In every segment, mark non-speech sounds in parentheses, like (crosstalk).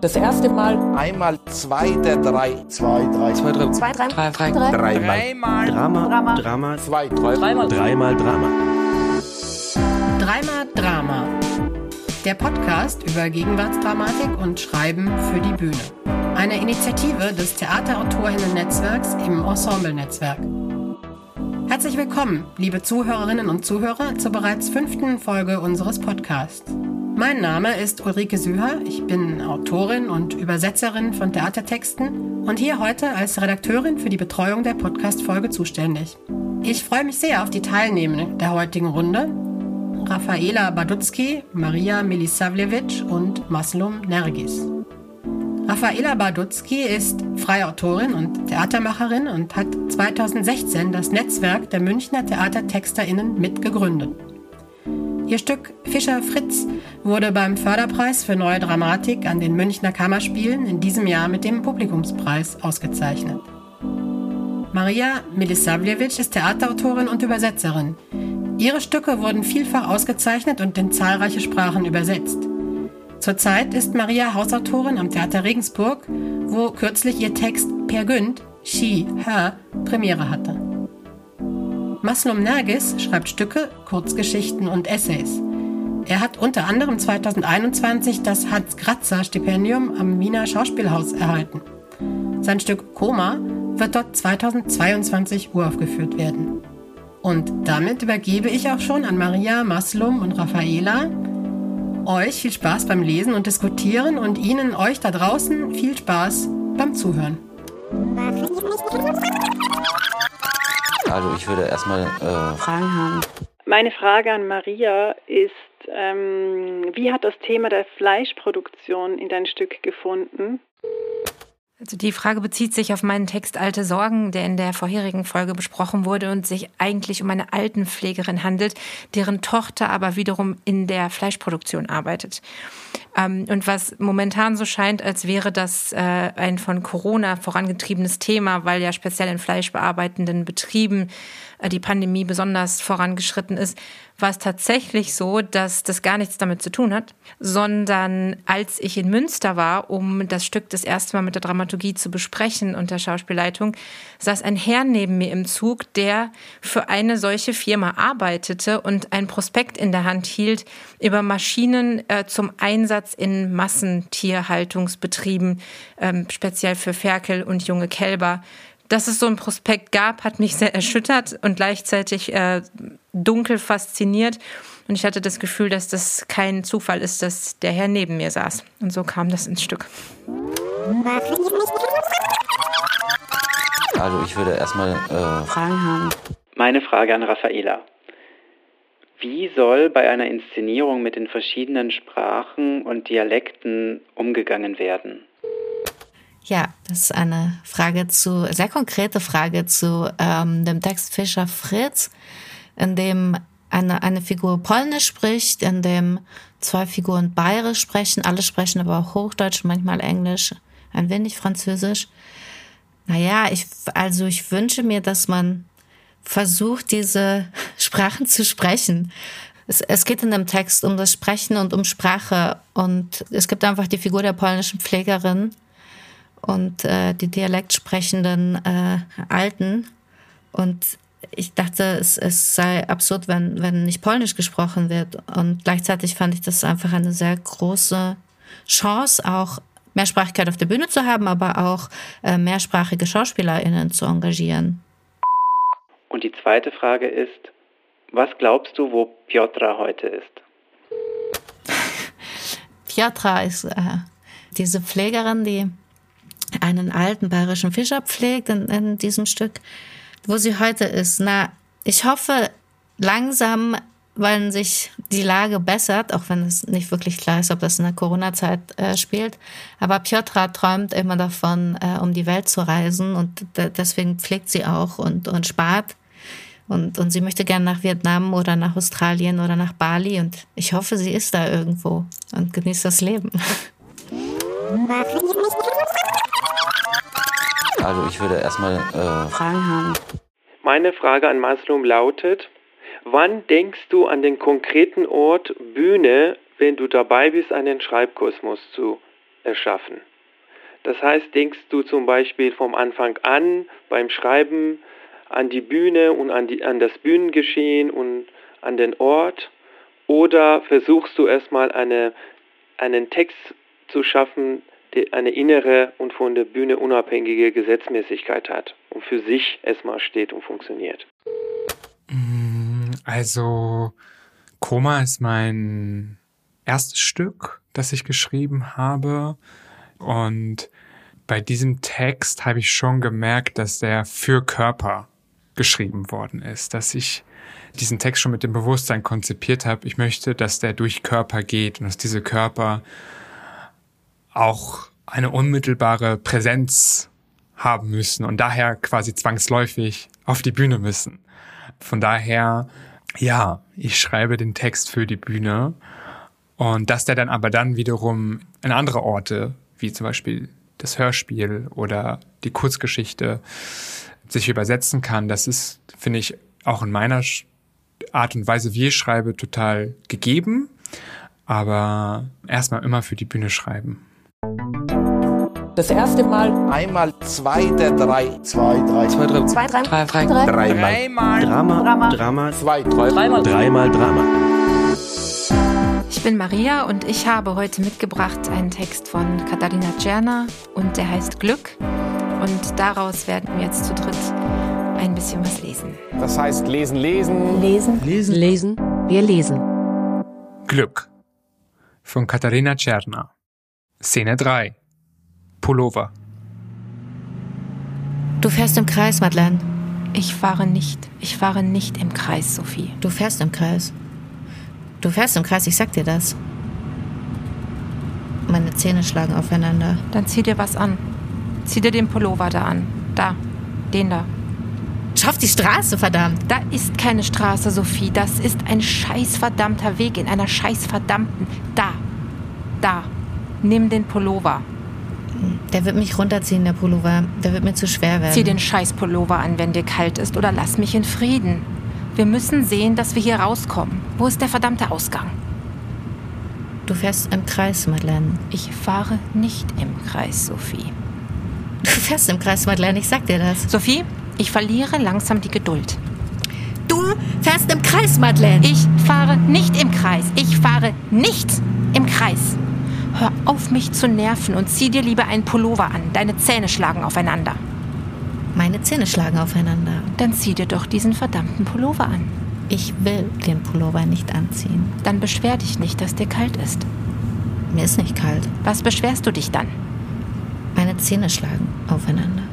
Das erste Mal. Einmal zwei der drei. Zwei, drei. Zwei, drei. Zwei, drei. Drei, drei. Drei. Dreimal. Drama. Drama. Drama. Zwei, drei. Dreimal. Dreimal Drama. Dreimal Drama. Der Podcast über Gegenwartsdramatik und Schreiben für die Bühne. Eine Initiative des Theaterautorinnen-Netzwerks im Ensemble-Netzwerk. Herzlich willkommen, liebe Zuhörerinnen und Zuhörer, zur bereits fünften Folge unseres Podcasts. Mein Name ist Ulrike Süher, ich bin Autorin und Übersetzerin von Theatertexten und hier heute als Redakteurin für die Betreuung der Podcast-Folge zuständig. Ich freue mich sehr auf die Teilnehmenden der heutigen Runde. Rafaela Badutzki, Maria Milisavljevic und Maslum Nergis. Rafaela Badutzki ist freie Autorin und Theatermacherin und hat 2016 das Netzwerk der Münchner TheatertexterInnen mitgegründet. Ihr Stück Fischer Fritz wurde beim Förderpreis für Neue Dramatik an den Münchner Kammerspielen in diesem Jahr mit dem Publikumspreis ausgezeichnet. Maria Milisavljevic ist Theaterautorin und Übersetzerin. Ihre Stücke wurden vielfach ausgezeichnet und in zahlreiche Sprachen übersetzt. Zurzeit ist Maria Hausautorin am Theater Regensburg, wo kürzlich ihr Text Per Günd, She, Her Premiere hatte. Maslum Nergis schreibt Stücke, Kurzgeschichten und Essays. Er hat unter anderem 2021 das Hans-Gratzer-Stipendium am Wiener Schauspielhaus erhalten. Sein Stück Koma wird dort 2022 uraufgeführt werden. Und damit übergebe ich auch schon an Maria, Maslum und Raffaela. Euch viel Spaß beim Lesen und Diskutieren und Ihnen, euch da draußen, viel Spaß beim Zuhören. (laughs) Also ich würde erstmal äh, Fragen haben. Meine Frage an Maria ist, ähm, wie hat das Thema der Fleischproduktion in dein Stück gefunden? Also die Frage bezieht sich auf meinen Text Alte Sorgen, der in der vorherigen Folge besprochen wurde und sich eigentlich um eine Altenpflegerin handelt, deren Tochter aber wiederum in der Fleischproduktion arbeitet. Ähm, und was momentan so scheint, als wäre das äh, ein von Corona vorangetriebenes Thema, weil ja speziell in fleischbearbeitenden Betrieben die Pandemie besonders vorangeschritten ist, war es tatsächlich so, dass das gar nichts damit zu tun hat, sondern als ich in Münster war, um das Stück das erste Mal mit der Dramaturgie zu besprechen und der Schauspielleitung, saß ein Herr neben mir im Zug, der für eine solche Firma arbeitete und ein Prospekt in der Hand hielt über Maschinen äh, zum Einsatz in Massentierhaltungsbetrieben, ähm, speziell für Ferkel und junge Kälber. Dass es so ein Prospekt gab, hat mich sehr erschüttert und gleichzeitig äh, dunkel fasziniert. Und ich hatte das Gefühl, dass das kein Zufall ist, dass der Herr neben mir saß. Und so kam das ins Stück. also ich würde erstmal äh, Fragen haben. Meine Frage an Raffaela. Wie soll bei einer Inszenierung mit den verschiedenen Sprachen und Dialekten umgegangen werden? Ja, das ist eine Frage zu, sehr konkrete Frage zu ähm, dem Text Fischer Fritz, in dem eine, eine Figur Polnisch spricht, in dem zwei Figuren Bayerisch sprechen, alle sprechen aber auch Hochdeutsch, manchmal Englisch, ein wenig Französisch. Naja, ich, also ich wünsche mir, dass man versucht, diese (laughs) Sprachen zu sprechen. Es, es geht in dem Text um das Sprechen und um Sprache und es gibt einfach die Figur der polnischen Pflegerin, und äh, die dialektsprechenden äh, Alten. Und ich dachte, es, es sei absurd, wenn, wenn nicht Polnisch gesprochen wird. Und gleichzeitig fand ich das einfach eine sehr große Chance, auch Mehrsprachigkeit auf der Bühne zu haben, aber auch äh, mehrsprachige SchauspielerInnen zu engagieren. Und die zweite Frage ist, was glaubst du, wo Piotra heute ist? Piotra ist äh, diese Pflegerin, die einen alten bayerischen Fischer pflegt in, in diesem Stück, wo sie heute ist. Na, ich hoffe langsam, weil sich die Lage bessert, auch wenn es nicht wirklich klar ist, ob das in der Corona-Zeit äh, spielt. Aber Piotra träumt immer davon, äh, um die Welt zu reisen und deswegen pflegt sie auch und, und spart. Und, und sie möchte gerne nach Vietnam oder nach Australien oder nach Bali. Und ich hoffe, sie ist da irgendwo und genießt das Leben. (laughs) Also ich würde erstmal äh, Fragen haben. Meine Frage an Maslum lautet, wann denkst du an den konkreten Ort Bühne wenn du dabei bist, einen Schreibkosmos zu erschaffen. Das heißt, denkst du zum Beispiel vom Anfang an beim Schreiben an die Bühne und an, die, an das Bühnengeschehen und an den Ort oder versuchst du erstmal eine, einen Text zu schaffen, der eine innere und von der Bühne unabhängige Gesetzmäßigkeit hat und für sich erstmal steht und funktioniert? Mm, also, Koma ist mein erstes Stück, das ich geschrieben habe. Und bei diesem Text habe ich schon gemerkt, dass der für Körper geschrieben worden ist, dass ich diesen Text schon mit dem Bewusstsein konzipiert habe, ich möchte, dass der durch Körper geht und dass diese Körper auch eine unmittelbare Präsenz haben müssen und daher quasi zwangsläufig auf die Bühne müssen. Von daher, ja, ich schreibe den Text für die Bühne und dass der dann aber dann wiederum in andere Orte, wie zum Beispiel das Hörspiel oder die Kurzgeschichte, sich übersetzen kann, das ist, finde ich, auch in meiner Art und Weise, wie ich schreibe, total gegeben. Aber erstmal immer für die Bühne schreiben. Das erste Mal. Einmal zwei der drei. Zwei, drei. Zwei, drei. Zwei, drei. Drei, drei. drei. Dreimal. Drama. Drama. Drama. Zwei, drei. Dreimal. Dreimal Drama. Ich bin Maria und ich habe heute mitgebracht einen Text von Katharina Czerna und der heißt Glück. Und daraus werden wir jetzt zu dritt ein bisschen was lesen. Das heißt lesen, lesen. Lesen. Lesen. Lesen. Wir lesen. Glück von Katharina Czerna. Szene 3. Pullover. Du fährst im Kreis, Madeleine. Ich fahre nicht. Ich fahre nicht im Kreis, Sophie. Du fährst im Kreis. Du fährst im Kreis, ich sag dir das. Meine Zähne schlagen aufeinander. Dann zieh dir was an. Zieh dir den Pullover da an. Da. Den da. Schau auf die Straße, verdammt. Da ist keine Straße, Sophie. Das ist ein scheißverdammter Weg in einer scheißverdammten. Da. Da. Nimm den Pullover. Der wird mich runterziehen, der Pullover. Der wird mir zu schwer werden. Zieh den Scheißpullover an, wenn dir kalt ist, oder lass mich in Frieden. Wir müssen sehen, dass wir hier rauskommen. Wo ist der verdammte Ausgang? Du fährst im Kreis, Madeleine. Ich fahre nicht im Kreis, Sophie. Du fährst im Kreis, Madeleine, ich sag dir das. Sophie, ich verliere langsam die Geduld. Du fährst im Kreis, Madeleine. Ich fahre nicht im Kreis. Ich fahre nicht im Kreis. Hör auf, mich zu nerven und zieh dir lieber einen Pullover an. Deine Zähne schlagen aufeinander. Meine Zähne schlagen aufeinander. Dann zieh dir doch diesen verdammten Pullover an. Ich will den Pullover nicht anziehen. Dann beschwer dich nicht, dass dir kalt ist. Mir ist nicht kalt. Was beschwerst du dich dann? Meine Zähne schlagen aufeinander.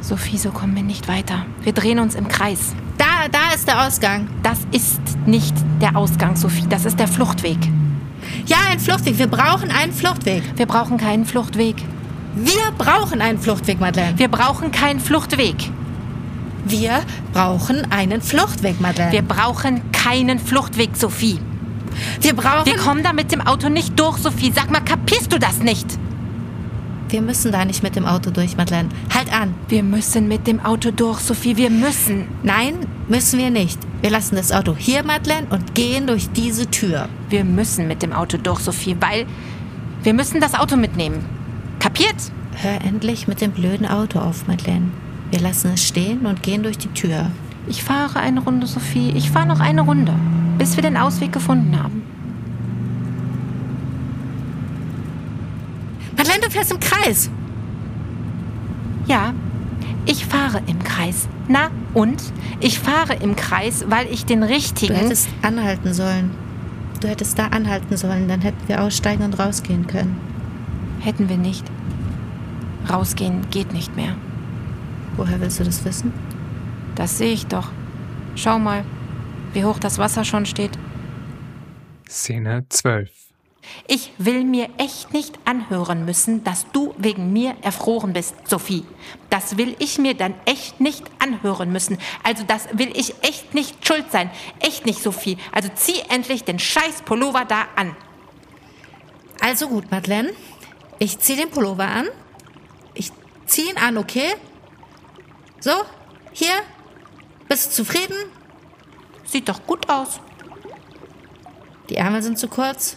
Sophie, so kommen wir nicht weiter. Wir drehen uns im Kreis. Da, da ist der Ausgang. Das ist nicht der Ausgang, Sophie. Das ist der Fluchtweg. Ja, ein Fluchtweg. Wir brauchen einen Fluchtweg. Wir brauchen keinen Fluchtweg. Wir brauchen einen Fluchtweg, Madeleine. Wir brauchen keinen Fluchtweg. Wir brauchen einen Fluchtweg, Madeleine. Wir brauchen keinen Fluchtweg, Sophie. Wir brauchen. Wir kommen da mit dem Auto nicht durch, Sophie. Sag mal, kapierst du das nicht? Wir müssen da nicht mit dem Auto durch, Madeleine. Halt an. Wir müssen mit dem Auto durch, Sophie. Wir müssen. Nein, müssen wir nicht. Wir lassen das Auto hier, Madeleine, und gehen durch diese Tür. Wir müssen mit dem Auto durch, Sophie, weil wir müssen das Auto mitnehmen. Kapiert? Hör endlich mit dem blöden Auto auf, Madeleine. Wir lassen es stehen und gehen durch die Tür. Ich fahre eine Runde, Sophie. Ich fahre noch eine Runde, bis wir den Ausweg gefunden haben. Madeleine, du fährst im Kreis. Ja, fahre im Kreis. Na und? Ich fahre im Kreis, weil ich den richtigen. Du hättest anhalten sollen. Du hättest da anhalten sollen, dann hätten wir aussteigen und rausgehen können. Hätten wir nicht. Rausgehen geht nicht mehr. Woher willst du das wissen? Das sehe ich doch. Schau mal, wie hoch das Wasser schon steht. Szene 12. Ich will mir echt nicht anhören müssen, dass du wegen mir erfroren bist, Sophie. Das will ich mir dann echt nicht anhören müssen. Also das will ich echt nicht schuld sein. Echt nicht, Sophie. Also zieh endlich den scheiß Pullover da an. Also gut, Madeleine. Ich zieh den Pullover an. Ich zieh ihn an, okay? So, hier. Bist du zufrieden? Sieht doch gut aus. Die Ärmel sind zu kurz.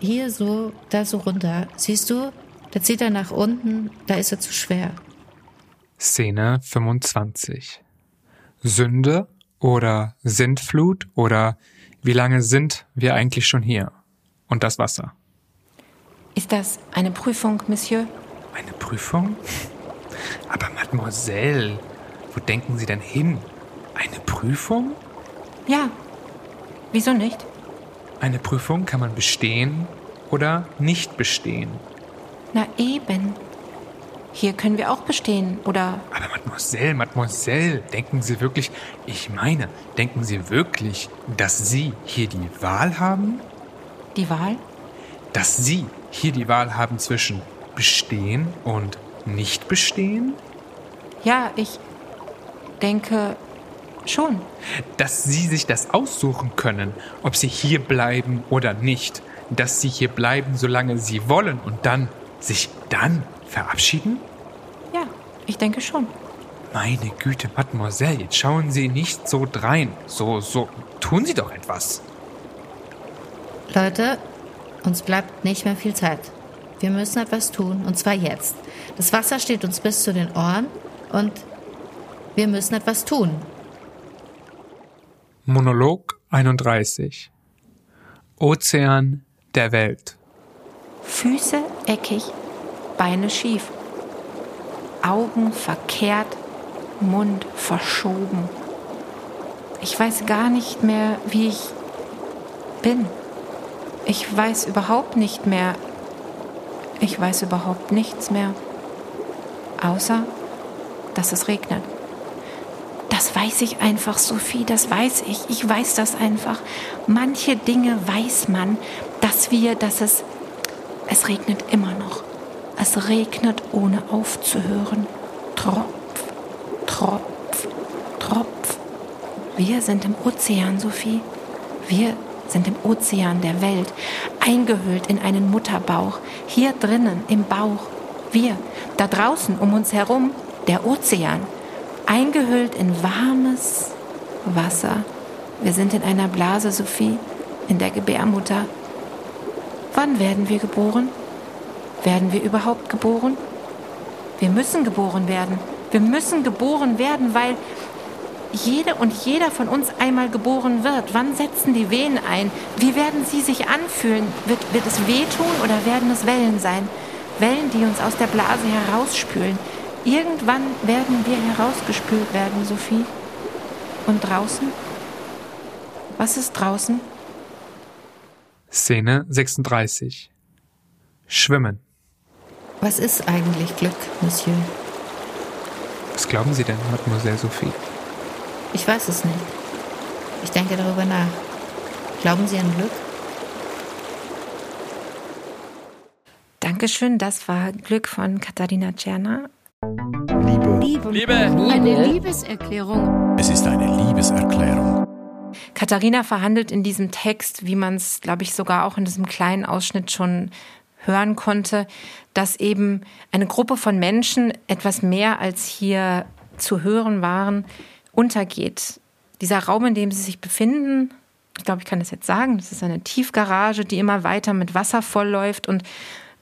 hier so, da so runter. Siehst du? Da zieht er nach unten, da ist er zu schwer. Szene 25. Sünde oder Sintflut oder wie lange sind wir eigentlich schon hier? Und das Wasser. Ist das eine Prüfung, Monsieur? Eine Prüfung? Aber Mademoiselle, wo denken Sie denn hin? Eine Prüfung? Ja. Wieso nicht? Eine Prüfung kann man bestehen oder nicht bestehen. Na eben. Hier können wir auch bestehen, oder? Aber Mademoiselle, Mademoiselle, denken Sie wirklich, ich meine, denken Sie wirklich, dass Sie hier die Wahl haben? Die Wahl? Dass Sie hier die Wahl haben zwischen bestehen und nicht bestehen? Ja, ich denke schon. Dass Sie sich das aussuchen können, ob Sie hier bleiben oder nicht. Dass Sie hier bleiben, solange Sie wollen und dann sich dann verabschieden? Ja, ich denke schon. Meine Güte, Mademoiselle, jetzt schauen Sie nicht so drein. So, so, tun Sie doch etwas. Leute, uns bleibt nicht mehr viel Zeit. Wir müssen etwas tun, und zwar jetzt. Das Wasser steht uns bis zu den Ohren und wir müssen etwas tun. Monolog 31 Ozean der Welt Füße eckig, Beine schief, Augen verkehrt, Mund verschoben. Ich weiß gar nicht mehr, wie ich bin. Ich weiß überhaupt nicht mehr. Ich weiß überhaupt nichts mehr. Außer, dass es regnet. Das weiß ich einfach, Sophie, das weiß ich. Ich weiß das einfach. Manche Dinge weiß man, dass wir, dass es, es regnet immer noch. Es regnet ohne aufzuhören. Tropf, Tropf, Tropf. Wir sind im Ozean, Sophie. Wir sind im Ozean der Welt, eingehüllt in einen Mutterbauch, hier drinnen im Bauch. Wir, da draußen um uns herum, der Ozean, eingehüllt in warmes Wasser. Wir sind in einer Blase, Sophie, in der Gebärmutter. Wann werden wir geboren? Werden wir überhaupt geboren? Wir müssen geboren werden. Wir müssen geboren werden, weil jede und jeder von uns einmal geboren wird. Wann setzen die Wehen ein? Wie werden sie sich anfühlen? Wird, wird es wehtun oder werden es Wellen sein? Wellen, die uns aus der Blase herausspülen. Irgendwann werden wir herausgespült werden, Sophie. Und draußen? Was ist draußen? Szene 36 Schwimmen Was ist eigentlich Glück, Monsieur? Was glauben Sie denn, Mademoiselle Sophie? Ich weiß es nicht. Ich denke darüber nach. Glauben Sie an Glück? Dankeschön, das war Glück von Katharina Czerner. Liebe. Liebe. Liebe. Eine Liebeserklärung. Es ist eine Liebeserklärung. Katharina verhandelt in diesem Text, wie man es, glaube ich, sogar auch in diesem kleinen Ausschnitt schon hören konnte, dass eben eine Gruppe von Menschen etwas mehr als hier zu hören waren, untergeht. Dieser Raum, in dem sie sich befinden, ich glaube, ich kann das jetzt sagen, das ist eine Tiefgarage, die immer weiter mit Wasser vollläuft und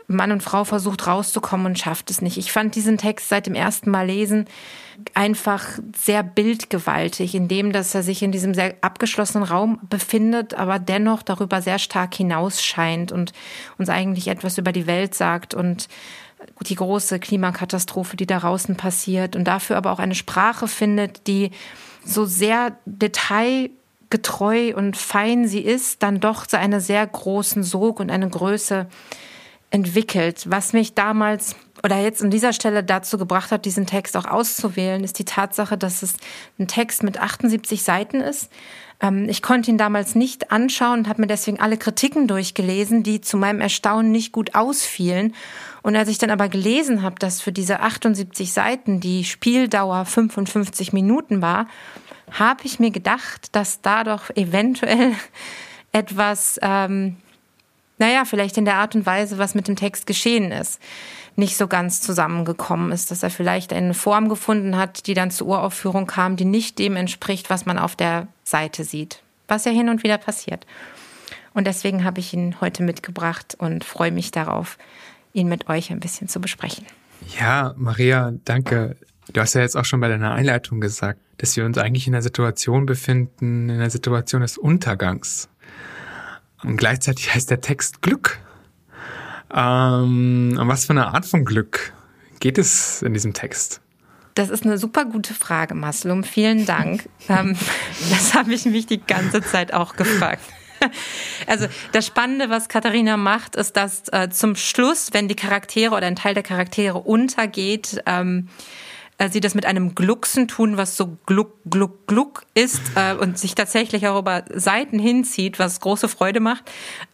Mann und Frau versucht rauszukommen und schafft es nicht. Ich fand diesen Text seit dem ersten Mal lesen einfach sehr bildgewaltig, in dem, dass er sich in diesem sehr abgeschlossenen Raum befindet, aber dennoch darüber sehr stark hinausscheint und uns eigentlich etwas über die Welt sagt und die große Klimakatastrophe, die da draußen passiert und dafür aber auch eine Sprache findet, die so sehr detailgetreu und fein sie ist, dann doch zu einer sehr großen Sog und eine Größe entwickelt. Was mich damals oder jetzt an dieser Stelle dazu gebracht hat, diesen Text auch auszuwählen, ist die Tatsache, dass es ein Text mit 78 Seiten ist. Ähm, ich konnte ihn damals nicht anschauen und habe mir deswegen alle Kritiken durchgelesen, die zu meinem Erstaunen nicht gut ausfielen. Und als ich dann aber gelesen habe, dass für diese 78 Seiten die Spieldauer 55 Minuten war, habe ich mir gedacht, dass da doch eventuell (laughs) etwas ähm, naja, vielleicht in der Art und Weise, was mit dem Text geschehen ist, nicht so ganz zusammengekommen ist, dass er vielleicht eine Form gefunden hat, die dann zur Uraufführung kam, die nicht dem entspricht, was man auf der Seite sieht, was ja hin und wieder passiert. Und deswegen habe ich ihn heute mitgebracht und freue mich darauf, ihn mit euch ein bisschen zu besprechen. Ja, Maria, danke. Du hast ja jetzt auch schon bei deiner Einleitung gesagt, dass wir uns eigentlich in einer Situation befinden, in einer Situation des Untergangs. Und gleichzeitig heißt der Text Glück. Ähm, um was für eine Art von Glück geht es in diesem Text? Das ist eine super gute Frage, Maslum. Vielen Dank. (laughs) ähm, das habe ich mich die ganze Zeit auch gefragt. Also das Spannende, was Katharina macht, ist, dass äh, zum Schluss, wenn die Charaktere oder ein Teil der Charaktere untergeht, ähm, äh, sie das mit einem Glucksen tun, was so gluck, gluck, gluck ist äh, und sich tatsächlich auch über Seiten hinzieht, was große Freude macht,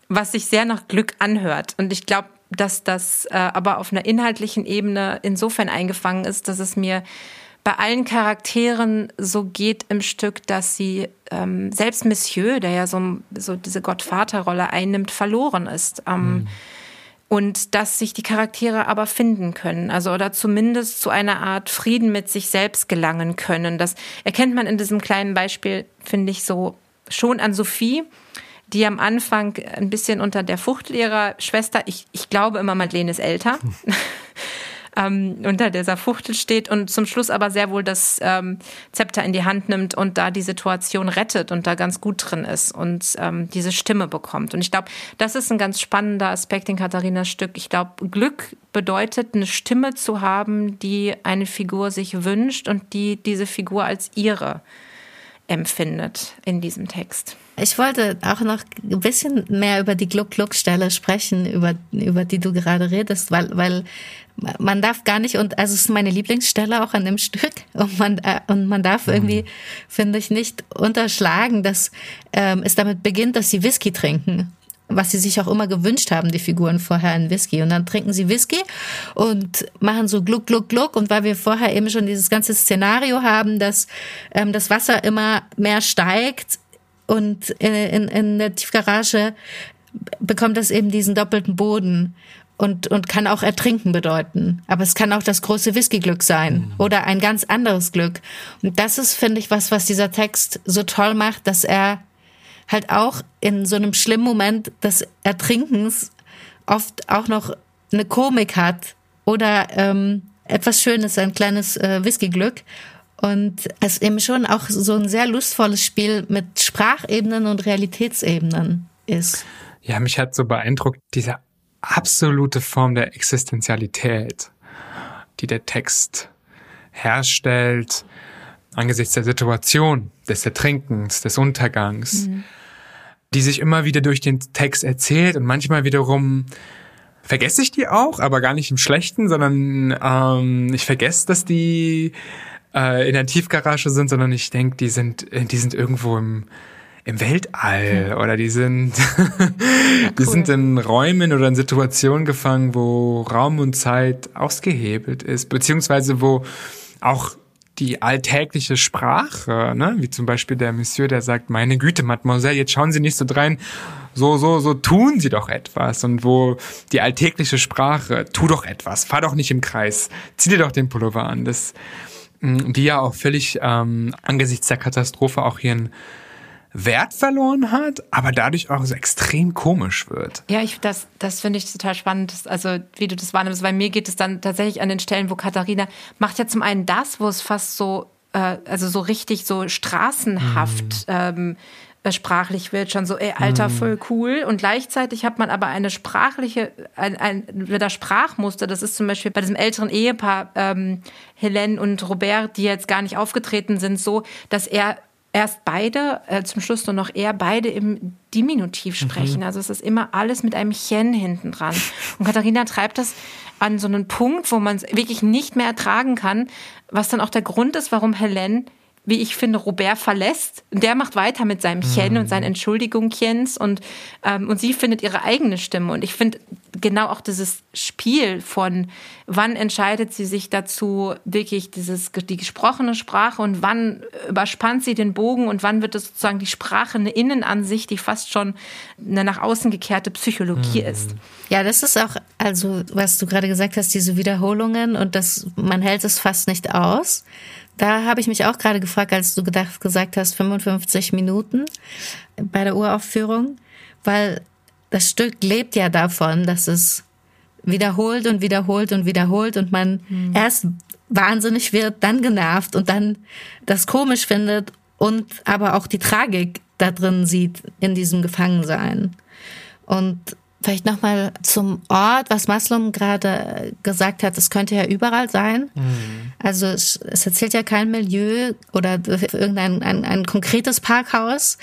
was sich sehr nach Glück anhört. Und ich glaube, dass das äh, aber auf einer inhaltlichen Ebene insofern eingefangen ist, dass es mir bei allen Charakteren so geht im Stück, dass sie ähm, selbst Monsieur, der ja so, so diese Gottvaterrolle einnimmt, verloren ist. Ähm, mhm und dass sich die Charaktere aber finden können, also oder zumindest zu einer Art Frieden mit sich selbst gelangen können. Das erkennt man in diesem kleinen Beispiel, finde ich, so schon an Sophie, die am Anfang ein bisschen unter der Fuchtel ihrer Schwester, ich, ich glaube immer, Madeleine ist älter, (laughs) ähm, unter dieser Fuchtel steht und zum Schluss aber sehr wohl das ähm, Zepter in die Hand nimmt und da die Situation rettet und da ganz gut drin ist und ähm, diese Stimme bekommt. Und ich glaube, das ist ein ganz spannender Aspekt in Katharinas Stück. Ich glaube, Glück bedeutet, eine Stimme zu haben, die eine Figur sich wünscht und die diese Figur als ihre empfindet in diesem Text. Ich wollte auch noch ein bisschen mehr über die Gluck-Gluck-Stelle sprechen, über, über die du gerade redest, weil, weil man darf gar nicht, und also es ist meine Lieblingsstelle auch an dem Stück, (laughs) und man, äh, und man darf irgendwie, mhm. finde ich, nicht unterschlagen, dass ähm, es damit beginnt, dass sie Whisky trinken was sie sich auch immer gewünscht haben, die Figuren vorher in Whisky. Und dann trinken sie Whisky und machen so gluck, gluck, gluck. Und weil wir vorher eben schon dieses ganze Szenario haben, dass ähm, das Wasser immer mehr steigt und in, in, in der Tiefgarage bekommt das eben diesen doppelten Boden und, und kann auch ertrinken bedeuten. Aber es kann auch das große Whisky-Glück sein mhm. oder ein ganz anderes Glück. Und das ist, finde ich, was, was dieser Text so toll macht, dass er halt auch in so einem schlimmen Moment des Ertrinkens oft auch noch eine Komik hat oder ähm, etwas Schönes, ein kleines äh, Whisky-Glück. Und es eben schon auch so ein sehr lustvolles Spiel mit Sprachebenen und Realitätsebenen ist. Ja, mich hat so beeindruckt diese absolute Form der Existenzialität, die der Text herstellt angesichts der Situation, des Ertrinkens, des Untergangs, mhm. die sich immer wieder durch den Text erzählt und manchmal wiederum vergesse ich die auch, aber gar nicht im Schlechten, sondern ähm, ich vergesse, dass die äh, in der Tiefgarage sind, sondern ich denke, die sind, die sind irgendwo im im Weltall hm. oder die sind, (laughs) ja, die sind in Räumen oder in Situationen gefangen, wo Raum und Zeit ausgehebelt ist, beziehungsweise wo auch die alltägliche Sprache, ne? wie zum Beispiel der Monsieur, der sagt, meine Güte, Mademoiselle, jetzt schauen Sie nicht so drein, so, so, so tun Sie doch etwas. Und wo die alltägliche Sprache, tu doch etwas, fahr doch nicht im Kreis, zieh dir doch den Pullover an, das, mm, die ja auch völlig ähm, angesichts der Katastrophe auch hier in Wert verloren hat, aber dadurch auch so extrem komisch wird. Ja, ich, das, das finde ich total spannend, also wie du das wahrnimmst, weil mir geht es dann tatsächlich an den Stellen, wo Katharina macht ja zum einen das, wo es fast so, äh, also so richtig so straßenhaft mhm. ähm, äh, sprachlich wird, schon so, ey, Alter, mhm. voll cool. Und gleichzeitig hat man aber eine sprachliche, ein, ein wieder Sprachmuster. Das ist zum Beispiel bei diesem älteren Ehepaar, ähm, Helene und Robert, die jetzt gar nicht aufgetreten sind, so, dass er erst beide, äh, zum Schluss nur noch er, beide im Diminutiv sprechen. Mhm. Also es ist immer alles mit einem Chen hinten dran. Und Katharina treibt das an so einen Punkt, wo man es wirklich nicht mehr ertragen kann, was dann auch der Grund ist, warum Helen wie ich finde, Robert verlässt. Der macht weiter mit seinem Chen mhm. und seinen Entschuldigungchens und, ähm, und sie findet ihre eigene Stimme. Und ich finde genau auch dieses Spiel von, wann entscheidet sie sich dazu, wirklich dieses, die gesprochene Sprache und wann überspannt sie den Bogen und wann wird es sozusagen die Sprache eine Innenansicht, die fast schon eine nach außen gekehrte Psychologie mhm. ist. Ja, das ist auch, also was du gerade gesagt hast, diese Wiederholungen und das, man hält es fast nicht aus. Da habe ich mich auch gerade gefragt, als du gedacht, gesagt hast, 55 Minuten bei der Uraufführung, weil das Stück lebt ja davon, dass es wiederholt und wiederholt und wiederholt und man mhm. erst wahnsinnig wird, dann genervt und dann das komisch findet und aber auch die Tragik da drin sieht in diesem Gefangensein. Und Vielleicht nochmal zum Ort, was Maslum gerade gesagt hat, es könnte ja überall sein. Mhm. Also es, es, erzählt ja kein Milieu oder irgendein ein, ein konkretes Parkhaus.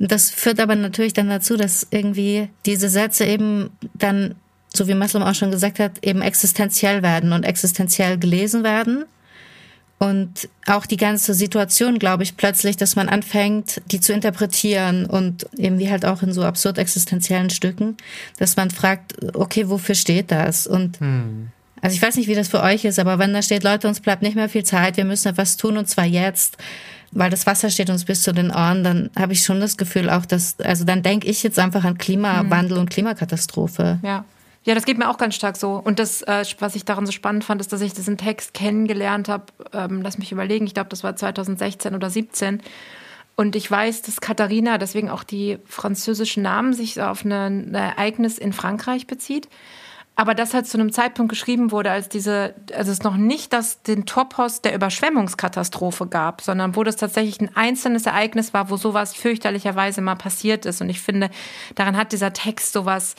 Das führt aber natürlich dann dazu, dass irgendwie diese Sätze eben dann, so wie Maslum auch schon gesagt hat, eben existenziell werden und existenziell gelesen werden. Und auch die ganze Situation, glaube ich, plötzlich, dass man anfängt, die zu interpretieren und eben wie halt auch in so absurd existenziellen Stücken, dass man fragt, okay, wofür steht das? Und hm. also ich weiß nicht, wie das für euch ist, aber wenn da steht, Leute, uns bleibt nicht mehr viel Zeit, wir müssen etwas tun und zwar jetzt, weil das Wasser steht uns bis zu den Ohren, dann habe ich schon das Gefühl auch, dass, also dann denke ich jetzt einfach an Klimawandel hm. und Klimakatastrophe. Ja. Ja, das geht mir auch ganz stark so. Und das, äh, was ich daran so spannend fand, ist, dass ich diesen Text kennengelernt habe. Ähm, lass mich überlegen, ich glaube, das war 2016 oder 17. Und ich weiß, dass Katharina, deswegen auch die französischen Namen, sich auf ein Ereignis in Frankreich bezieht. Aber das halt zu einem Zeitpunkt geschrieben wurde, als diese, also es noch nicht das, den Topos der Überschwemmungskatastrophe gab, sondern wo das tatsächlich ein einzelnes Ereignis war, wo sowas fürchterlicherweise mal passiert ist. Und ich finde, daran hat dieser Text sowas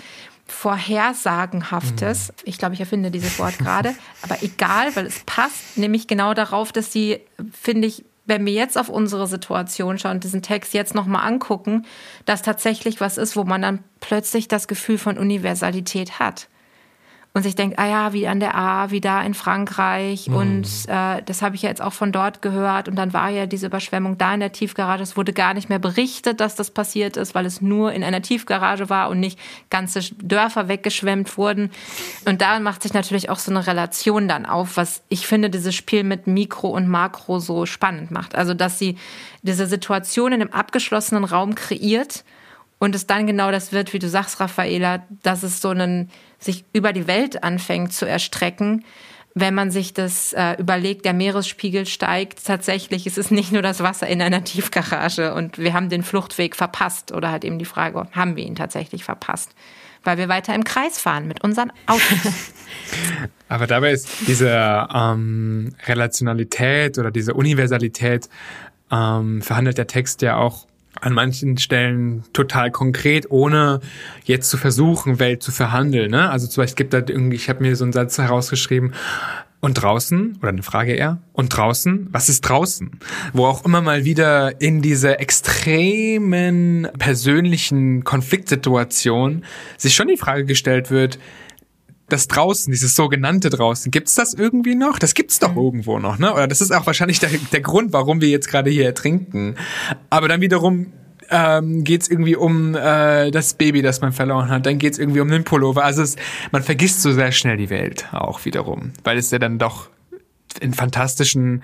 Vorhersagenhaftes. Mhm. Ich glaube, ich erfinde dieses Wort gerade. (laughs) Aber egal, weil es passt nämlich genau darauf, dass sie, finde ich, wenn wir jetzt auf unsere Situation schauen und diesen Text jetzt nochmal angucken, dass tatsächlich was ist, wo man dann plötzlich das Gefühl von Universalität hat und sich denkt, ah ja, wie an der A, wie da in Frankreich. Mhm. Und äh, das habe ich ja jetzt auch von dort gehört. Und dann war ja diese Überschwemmung da in der Tiefgarage. Es wurde gar nicht mehr berichtet, dass das passiert ist, weil es nur in einer Tiefgarage war und nicht ganze Dörfer weggeschwemmt wurden. Und da macht sich natürlich auch so eine Relation dann auf, was ich finde, dieses Spiel mit Mikro und Makro so spannend macht. Also, dass sie diese Situation in einem abgeschlossenen Raum kreiert und es dann genau das wird, wie du sagst, Raffaela, dass es so einen sich über die Welt anfängt zu erstrecken. Wenn man sich das äh, überlegt, der Meeresspiegel steigt, tatsächlich ist es nicht nur das Wasser in einer (laughs) Tiefgarage und wir haben den Fluchtweg verpasst oder halt eben die Frage, haben wir ihn tatsächlich verpasst? Weil wir weiter im Kreis fahren mit unseren Autos. (laughs) Aber dabei ist diese ähm, Relationalität oder diese Universalität ähm, verhandelt der Text ja auch an manchen Stellen total konkret, ohne jetzt zu versuchen, Welt zu verhandeln. Ne? Also zum Beispiel gibt da irgendwie, ich habe mir so einen Satz herausgeschrieben, und draußen, oder eine Frage eher, und draußen, was ist draußen? Wo auch immer mal wieder in diese extremen persönlichen Konfliktsituation sich schon die Frage gestellt wird, das draußen, dieses sogenannte draußen, gibt's das irgendwie noch? Das gibt's doch mhm. irgendwo noch, ne? Oder das ist auch wahrscheinlich der, der Grund, warum wir jetzt gerade hier ertrinken. Aber dann wiederum ähm, geht es irgendwie um äh, das Baby, das man verloren hat. Dann geht es irgendwie um den Pullover. Also es, man vergisst so sehr schnell die Welt auch wiederum, weil es ja dann doch in fantastischen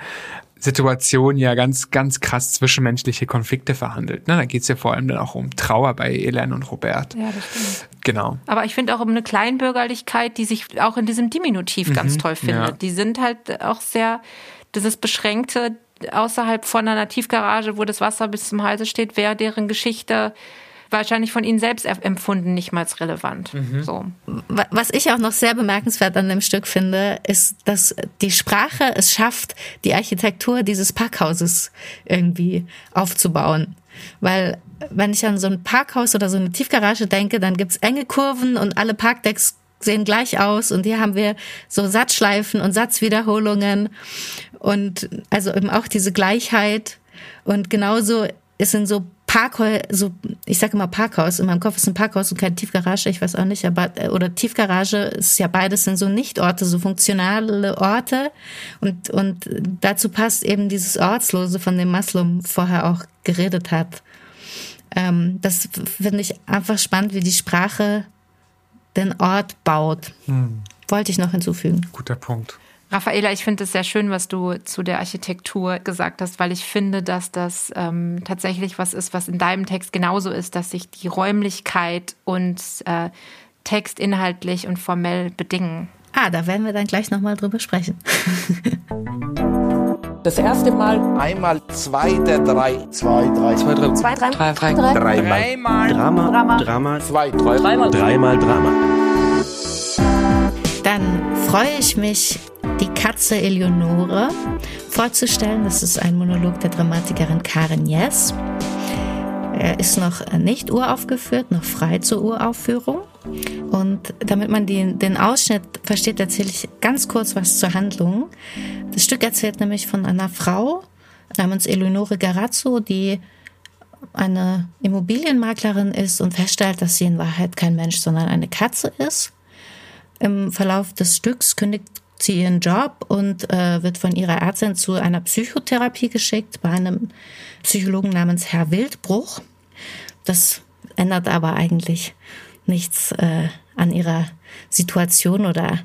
Situation ja ganz, ganz krass zwischenmenschliche Konflikte verhandelt. Ne? Da geht's ja vor allem dann auch um Trauer bei Elen und Robert. Ja, das stimmt. Genau. Aber ich finde auch um eine Kleinbürgerlichkeit, die sich auch in diesem Diminutiv mhm, ganz toll findet. Ja. Die sind halt auch sehr, dieses Beschränkte außerhalb von einer Tiefgarage, wo das Wasser bis zum Halse steht, wäre deren Geschichte wahrscheinlich von ihnen selbst empfunden nicht mal relevant. Mhm. So. Was ich auch noch sehr bemerkenswert an dem Stück finde, ist, dass die Sprache es schafft, die Architektur dieses Parkhauses irgendwie aufzubauen. Weil wenn ich an so ein Parkhaus oder so eine Tiefgarage denke, dann gibt's enge Kurven und alle Parkdecks sehen gleich aus und hier haben wir so Satzschleifen und Satzwiederholungen und also eben auch diese Gleichheit Und genauso ist in so Parkhaus, so, ich sage immer Parkhaus, in meinem Kopf ist ein Parkhaus und keine Tiefgarage, ich weiß auch nicht, aber, äh, oder Tiefgarage ist ja beides sind so Nichtorte, so funktionale Orte. Und, und dazu passt eben dieses Ortslose, von dem Maslow vorher auch geredet hat. Ähm, das finde ich einfach spannend, wie die Sprache den Ort baut. Hm. Wollte ich noch hinzufügen. Guter Punkt. Raffaela, ich finde es sehr schön, was du zu der Architektur gesagt hast, weil ich finde, dass das ähm, tatsächlich was ist, was in deinem Text genauso ist, dass sich die Räumlichkeit und äh, Text inhaltlich und formell bedingen. Ah, da werden wir dann gleich nochmal drüber sprechen. (laughs) Das erste Mal. Einmal zwei der drei. Zwei, drei. Zwei, drei. Zwei, drei. Drei, drei. drei. Dreimal. Drama. Drama. Drama. Zwei, drei. Dreimal. Dreimal Drama. Dann freue ich mich, die Katze Eleonore vorzustellen. Das ist ein Monolog der Dramatikerin Karen Jess. Er ist noch nicht uraufgeführt, noch frei zur Uraufführung. Und damit man den, den Ausschnitt versteht, erzähle ich ganz kurz was zur Handlung. Das Stück erzählt nämlich von einer Frau namens Eleonore Garazzo, die eine Immobilienmaklerin ist und feststellt, dass sie in Wahrheit kein Mensch, sondern eine Katze ist. Im Verlauf des Stücks kündigt sie ihren Job und äh, wird von ihrer Ärztin zu einer Psychotherapie geschickt bei einem Psychologen namens Herr Wildbruch. Das ändert aber eigentlich nichts äh, an ihrer Situation oder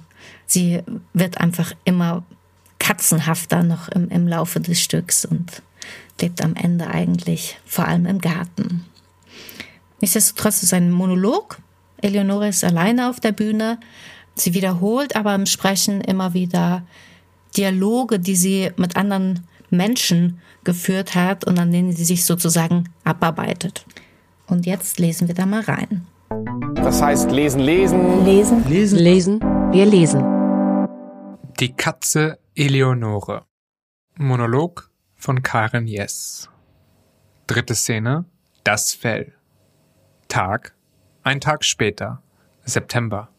sie wird einfach immer katzenhafter noch im, im Laufe des Stücks und lebt am Ende eigentlich vor allem im Garten. Nichtsdestotrotz ist ein Monolog. Eleonore ist alleine auf der Bühne. Sie wiederholt aber im Sprechen immer wieder Dialoge, die sie mit anderen Menschen geführt hat und an denen sie sich sozusagen abarbeitet. Und jetzt lesen wir da mal rein. Das heißt lesen, lesen. Lesen. Lesen. Lesen. Wir lesen. Die Katze Eleonore. Monolog von Karen Jess. Dritte Szene. Das Fell. Tag. Ein Tag später. September.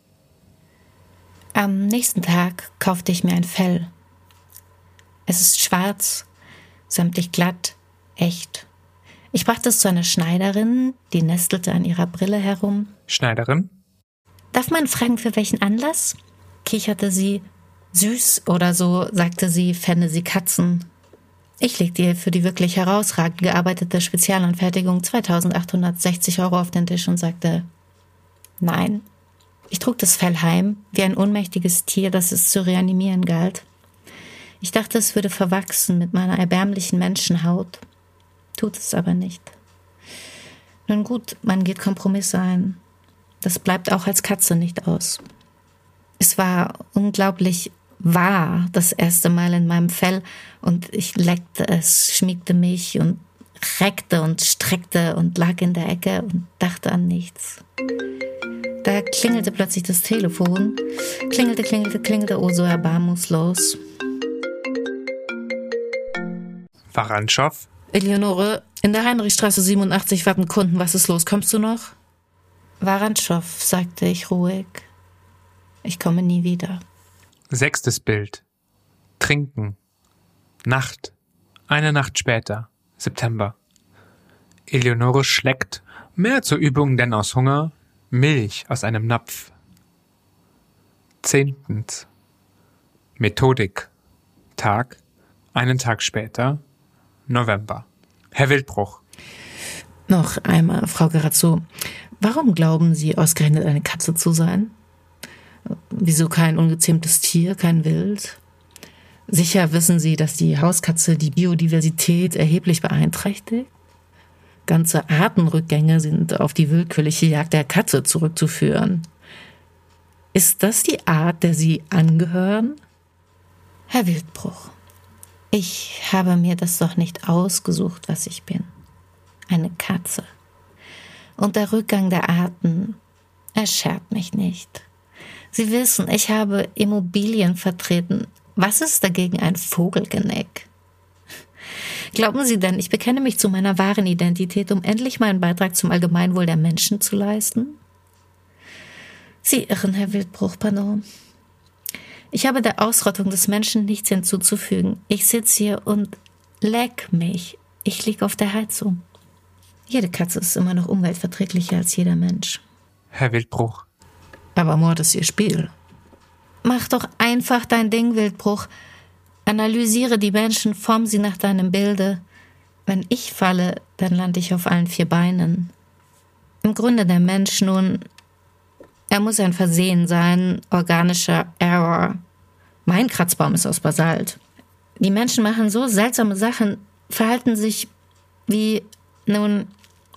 Am nächsten Tag kaufte ich mir ein Fell. Es ist schwarz, sämtlich glatt, echt. Ich brachte es zu einer Schneiderin, die nestelte an ihrer Brille herum. Schneiderin? Darf man fragen, für welchen Anlass? kicherte sie. Süß oder so, sagte sie, fände sie Katzen. Ich legte ihr für die wirklich herausragend gearbeitete Spezialanfertigung 2860 Euro auf den Tisch und sagte, nein, ich trug das Fell heim, wie ein ohnmächtiges Tier, das es zu reanimieren galt. Ich dachte, es würde verwachsen mit meiner erbärmlichen Menschenhaut. Tut es aber nicht. Nun gut, man geht Kompromisse ein. Das bleibt auch als Katze nicht aus. Es war unglaublich wahr das erste Mal in meinem Fell und ich leckte es, schmiegte mich und reckte und streckte und lag in der Ecke und dachte an nichts. Da klingelte plötzlich das Telefon. Klingelte, klingelte, klingelte, oh so erbarmungslos. Warantschow? Eleonore, in der Heinrichstraße 87 warten Kunden. Was ist los? Kommst du noch? Warantschow, sagte ich ruhig. Ich komme nie wieder. Sechstes Bild. Trinken. Nacht. Eine Nacht später. September. Eleonore schleckt, mehr zur Übung denn aus Hunger, Milch aus einem Napf. Zehntens. Methodik. Tag. Einen Tag später. November. Herr Wildbruch. Noch einmal, Frau Garazzo. Warum glauben Sie, ausgerechnet eine Katze zu sein? Wieso kein ungezähmtes Tier, kein Wild? Sicher wissen Sie, dass die Hauskatze die Biodiversität erheblich beeinträchtigt? Ganze Artenrückgänge sind auf die willkürliche Jagd der Katze zurückzuführen. Ist das die Art, der Sie angehören? Herr Wildbruch, ich habe mir das doch nicht ausgesucht, was ich bin. Eine Katze. Und der Rückgang der Arten erschert mich nicht. Sie wissen, ich habe Immobilien vertreten. Was ist dagegen ein Vogelgeneck? Glauben Sie denn, ich bekenne mich zu meiner wahren Identität, um endlich meinen Beitrag zum Allgemeinwohl der Menschen zu leisten? Sie irren, Herr Wildbruch, pardon. Ich habe der Ausrottung des Menschen nichts hinzuzufügen. Ich sitze hier und leck mich Ich liege auf der Heizung. Jede Katze ist immer noch umweltverträglicher als jeder Mensch. Herr Wildbruch. Aber Mord ist ihr Spiel. Mach doch einfach dein Ding, Wildbruch. Analysiere die Menschen, form sie nach deinem Bilde. Wenn ich falle, dann lande ich auf allen vier Beinen. Im Grunde der Mensch nun, er muss ein Versehen sein, organischer Error. Mein Kratzbaum ist aus Basalt. Die Menschen machen so seltsame Sachen, verhalten sich wie, nun,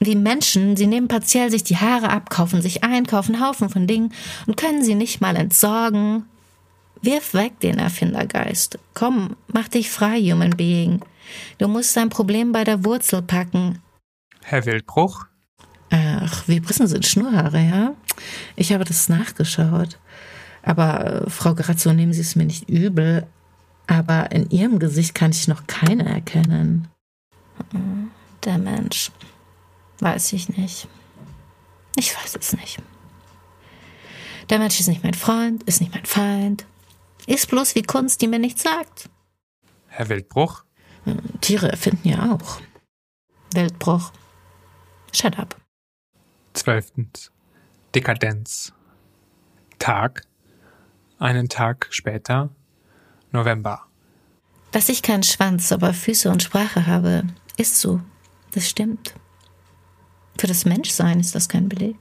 wie Menschen. Sie nehmen partiell sich die Haare ab, kaufen sich ein, kaufen Haufen von Dingen und können sie nicht mal entsorgen. Wirf weg den Erfindergeist. Komm, mach dich frei, Human Being. Du musst dein Problem bei der Wurzel packen. Herr Wildbruch? Ach, Vibrissen sind Schnurrhaare, ja? Ich habe das nachgeschaut. Aber äh, Frau Grazzo, nehmen Sie es mir nicht übel. Aber in Ihrem Gesicht kann ich noch keine erkennen. Der Mensch. Weiß ich nicht. Ich weiß es nicht. Der Mensch ist nicht mein Freund, ist nicht mein Feind. Ist bloß wie Kunst, die mir nichts sagt. Herr Wildbruch? Tiere erfinden ja auch. Wildbruch. Shut up. Zwölftens. Dekadenz. Tag. Einen Tag später. November. Dass ich keinen Schwanz, aber Füße und Sprache habe, ist so. Das stimmt. Für das Menschsein ist das kein Beleg.